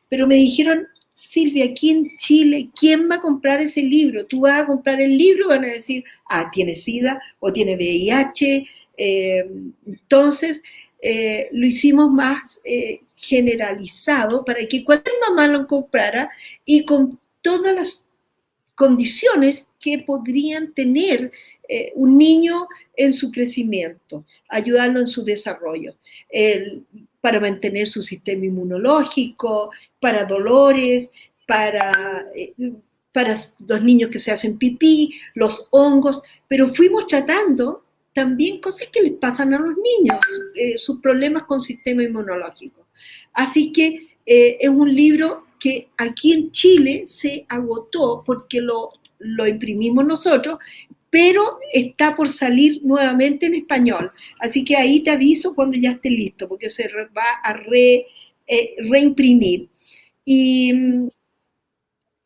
Pero me dijeron, Silvia, aquí en Chile, ¿quién va a comprar ese libro? Tú vas a comprar el libro, van a decir, ah, tiene SIDA o tiene VIH. Eh, entonces, eh, lo hicimos más eh, generalizado para que cualquier mamá lo comprara y con todas las condiciones que podrían tener un niño en su crecimiento, ayudarlo en su desarrollo para mantener su sistema inmunológico, para dolores, para, eh, para los niños que se hacen pipí, los hongos, pero fuimos tratando también cosas que les pasan a los niños, eh, sus problemas con sistema inmunológico. Así que eh, es un libro que aquí en Chile se agotó porque lo, lo imprimimos nosotros, pero está por salir nuevamente en español. Así que ahí te aviso cuando ya esté listo, porque se va a eh, reimprimir. Y mm,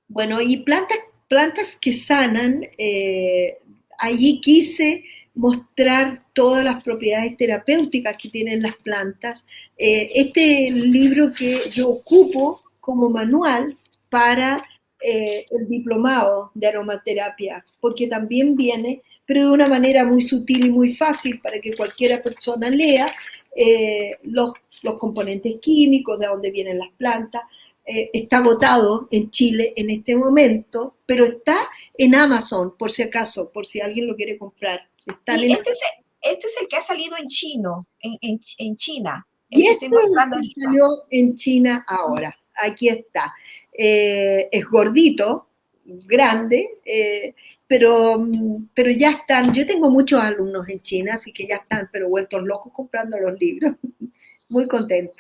bueno, y plantas, plantas que sanan, eh, allí quise mostrar todas las propiedades terapéuticas que tienen las plantas. Eh, este libro que yo ocupo como manual para eh, el diplomado de aromaterapia, porque también viene, pero de una manera muy sutil y muy fácil para que cualquiera persona lea eh, los, los, componentes químicos, de dónde vienen las plantas. Eh, está agotado en Chile en este momento, pero está en Amazon, por si acaso, por si alguien lo quiere comprar. Está este, es el, este, es el, que ha salido en chino, en, en, en China. y este es el que salió en China ahora. Aquí está. Eh, es gordito, grande, eh, pero, pero ya están, yo tengo muchos alumnos en China, así que ya están, pero vueltos locos comprando los libros, muy contentos.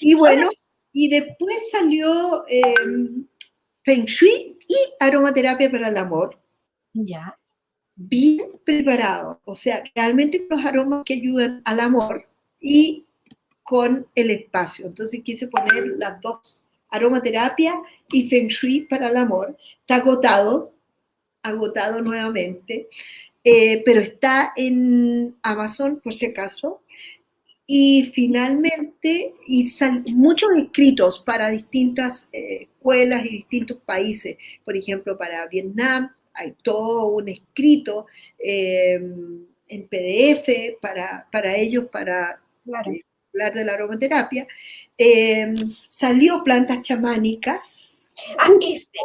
Y bueno, y después salió em, Feng Shui y aromaterapia para el amor. Ya. Bien preparado, o sea, realmente los aromas que ayudan al amor y con el espacio. Entonces quise poner las dos aromaterapia y feng shui para el amor. Está agotado, agotado nuevamente, eh, pero está en Amazon por si acaso. Y finalmente, y muchos escritos para distintas eh, escuelas y distintos países. Por ejemplo, para Vietnam hay todo un escrito eh, en PDF para, para ellos, para hablar de la aromaterapia, eh, salió plantas chamánicas. Ah, este.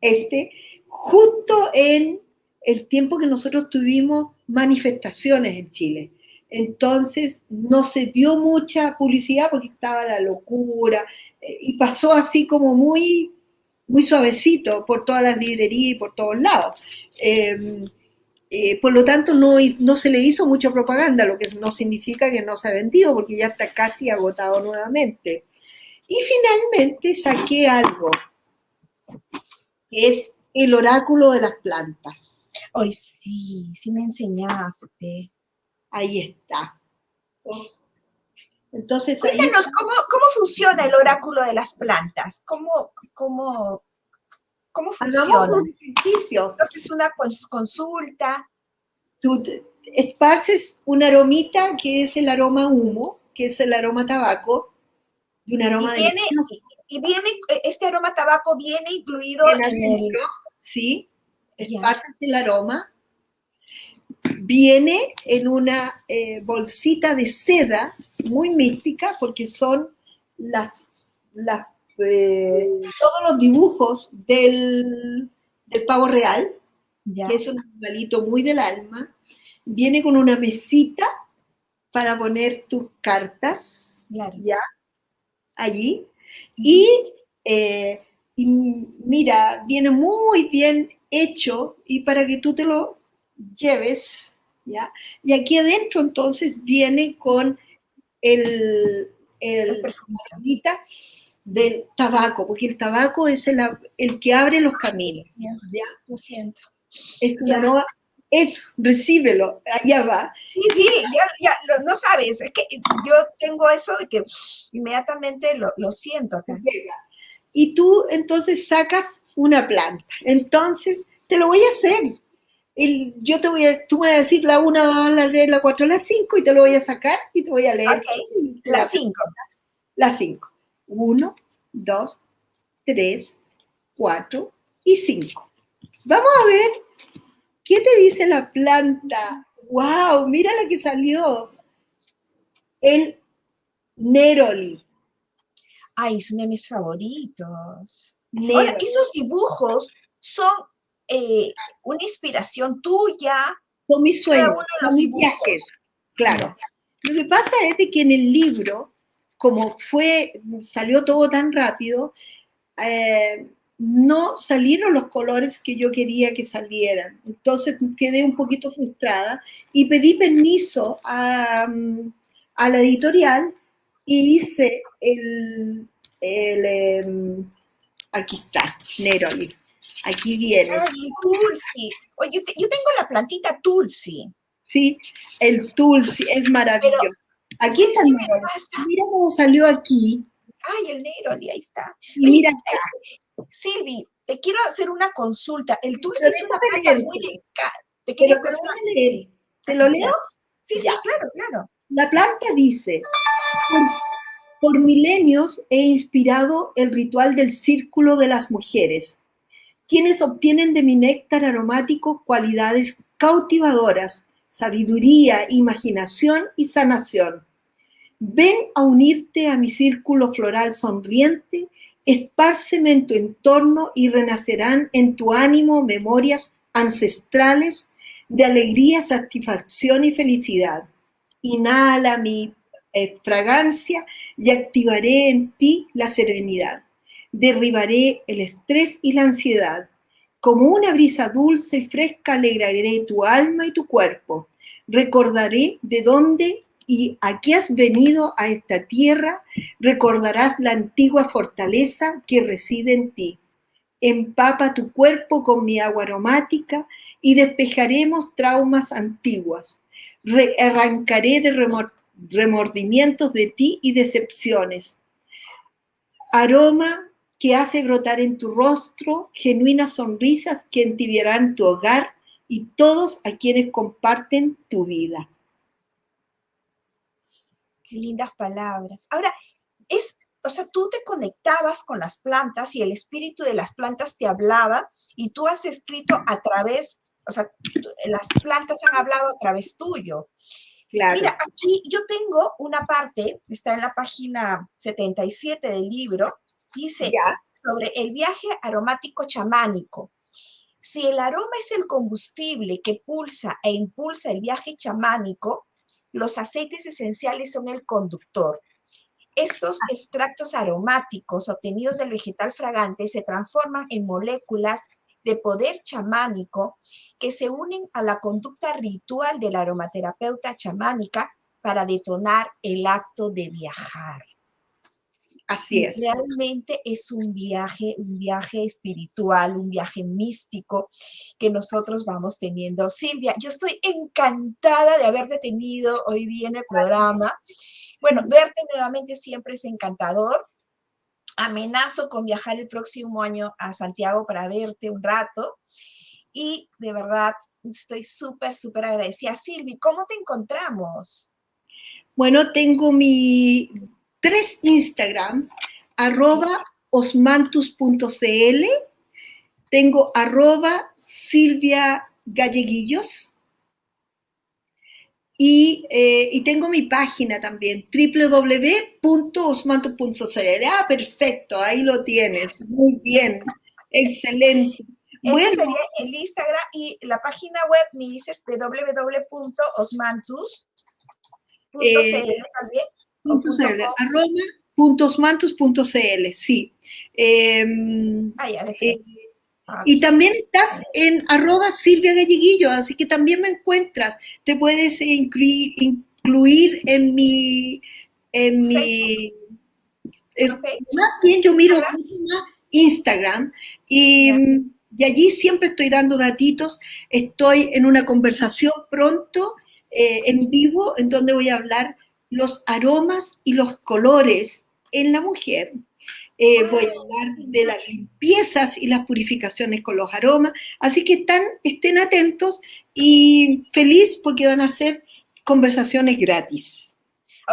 Este, justo en el tiempo que nosotros tuvimos manifestaciones en Chile. Entonces no se dio mucha publicidad porque estaba la locura eh, y pasó así como muy, muy suavecito por todas las librerías y por todos lados. Eh, eh, por lo tanto, no, no se le hizo mucha propaganda, lo que no significa que no se ha vendido, porque ya está casi agotado nuevamente. Y finalmente saqué algo, que es el oráculo de las plantas. Ay, sí, sí me enseñaste. Ahí está. Entonces, Cuéntanos, ¿cómo, ¿cómo, funciona el oráculo de las plantas? ¿Cómo, cómo, ¿Cómo funciona? un ejercicio. Entonces, una consulta. Tú esparces una aromita que es el aroma humo, que es el aroma tabaco, y un aroma y viene, y, viene, este aroma tabaco viene incluido en, el... Sí, esparces el aroma. Viene en una eh, bolsita de seda muy mística porque son las, las todos los dibujos del, pavo real, que es un animalito muy del alma. Viene con una mesita para poner tus cartas, ya, allí. Eh, y, mira, viene muy bien hecho y para que tú te lo lleves, ¿ya? Y aquí adentro entonces viene con el, el, el del tabaco, porque el tabaco es el, el que abre los caminos. Ya, lo siento. Es una es, recíbelo, allá va. Sí, sí, ya, no sabes, es que yo tengo eso de que inmediatamente lo, siento acá. Y tú entonces sacas una planta. Entonces, te lo voy a hacer. El, yo te voy a, tú me vas a decir la 1, la 3, la 4, la 5 y te lo voy a sacar y te voy a leer. la 5. La 5. Uno, dos, 3, 4 y 5. Vamos a ver qué te dice la planta. ¡Wow! Mira la que salió. El Neroli. Ay, es uno de mis favoritos. Ahora, esos dibujos son eh, una inspiración tuya. Son mis sueños, son mis viajes. Claro. Lo que pasa es que en el libro, como fue, salió todo tan rápido, eh, no salieron los colores que yo quería que salieran. Entonces quedé un poquito frustrada y pedí permiso a, a la editorial y hice el, el em, aquí está, Neroli. Aquí viene. Tulsi. Oye, yo, tengo la plantita Tulsi. Sí, el Tulsi es maravilloso. Aquí está Mira cómo salió aquí. Ay, el Neroli, ahí está. mira Silvi, te quiero hacer una consulta. El Tulsi es una planta muy delicada. Te, quiero ¿Te lo leo? Sí, sí, claro, claro. La planta dice, por, milenios he inspirado el ritual del círculo de las mujeres, quienes obtienen de mi néctar aromático cualidades cautivadoras, sabiduría, imaginación y sanación. Ven a unirte a mi círculo floral sonriente, espárceme en tu entorno y renacerán en tu ánimo memorias ancestrales de alegría, satisfacción y felicidad inhala mi eh, fragancia y activaré en ti la serenidad. Derribaré el estrés y la ansiedad. Como una brisa dulce y fresca alegraré tu alma y tu cuerpo. Recordaré de dónde y a qué has venido a esta tierra. Recordarás la antigua fortaleza que reside en ti. Empapa tu cuerpo con mi agua aromática y despejaremos traumas antiguas arrancaré de remordimientos de ti y decepciones. Aroma que hace brotar en tu rostro genuinas sonrisas que entibiarán tu hogar y todos a quienes comparten tu vida. Qué lindas palabras. Ahora, es, o sea, tú te conectabas con las plantas y el espíritu de las plantas te hablaba y tú has escrito a través o sea, las plantas han hablado a través tuyo. Claro. Mira, aquí yo tengo una parte, está en la página 77 del libro, dice sobre el viaje aromático chamánico. Si el aroma es el combustible que pulsa e impulsa el viaje chamánico, los aceites esenciales son el conductor. Estos extractos aromáticos obtenidos del vegetal fragante se transforman en moléculas de poder chamánico que se unen a la conducta ritual del aromaterapeuta chamánica para detonar el acto de viajar. Así es. Realmente es un viaje, un viaje espiritual, un viaje místico que nosotros vamos teniendo. Silvia, yo estoy encantada de haberte tenido hoy día en el programa. Bueno, verte nuevamente siempre es encantador amenazo con viajar el próximo año a Santiago para verte un rato. Y de verdad, estoy súper, súper agradecida. Silvi, ¿cómo te encontramos? Bueno, tengo mi tres Instagram, arroba osmantus.cl, tengo arroba Silvia Galleguillos eh, y, tengo mi página también, www.osmanto.cl. Ah, perfecto, ahí lo tienes. Muy bien, excelente. Este bueno, sería el Instagram y la página web me dices www.osmantus.cl eh, también. .cl, sí. Eh, ah, ya, eh, Ah, y también estás en arroba Silvia Galleguillo, así que también me encuentras. Te puedes incluir, en mi, en mi, más bien yo miro Instagram. y, y, allí siempre estoy dando datitos. Estoy en una conversación pronto eh, en vivo en donde voy a hablar los aromas y los colores en la mujer. Eh, voy a hablar de las limpiezas y las purificaciones con los aromas. Así que están, estén atentos y feliz porque van a ser conversaciones gratis.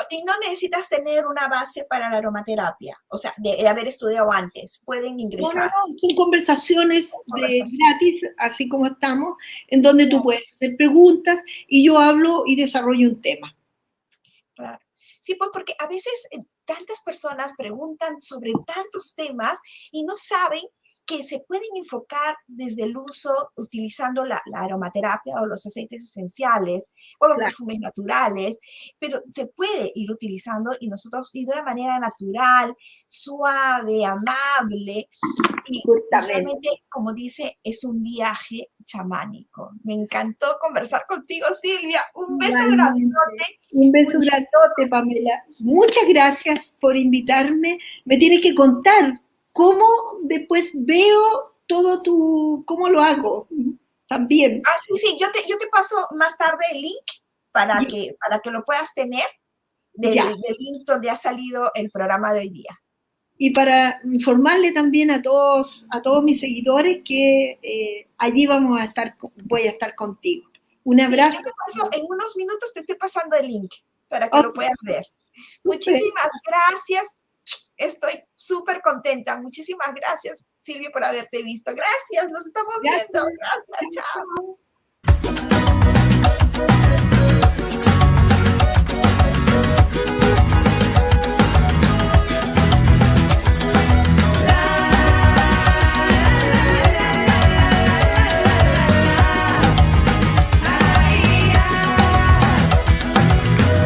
Y no necesitas tener una base para la aromaterapia, o sea, de, haber estudiado antes. Pueden ingresar. No, son conversaciones, de gratis, así como estamos, en donde tú puedes hacer preguntas y yo hablo y desarrollo un tema. Claro. Sí, pues porque a veces eh, tantas personas preguntan sobre tantos temas y no saben que se pueden enfocar desde el uso utilizando la, aromaterapia o los aceites esenciales o los perfumes naturales, pero se puede ir utilizando y nosotros y de una manera natural, suave, amable y realmente, como dice, es un viaje chamánico. Me encantó conversar contigo, Silvia. Un beso grandote. Un beso grandote, Pamela. Muchas gracias por invitarme. Me tienes que contar cómo después veo todo tu, cómo lo hago también. Ah, sí, sí, yo te, yo te paso más tarde el link para, que, para que lo puedas tener del, link donde ha salido el programa de hoy día. Y para informarle también a todos, a todos mis seguidores que eh, allí vamos a estar, voy a estar contigo. Un abrazo. en unos minutos te estoy pasando el link para que lo puedas ver. Muchísimas gracias Estoy súper contenta. Muchísimas gracias, Silvia, por haberte visto. Gracias, nos estamos viendo. Gracias, chao.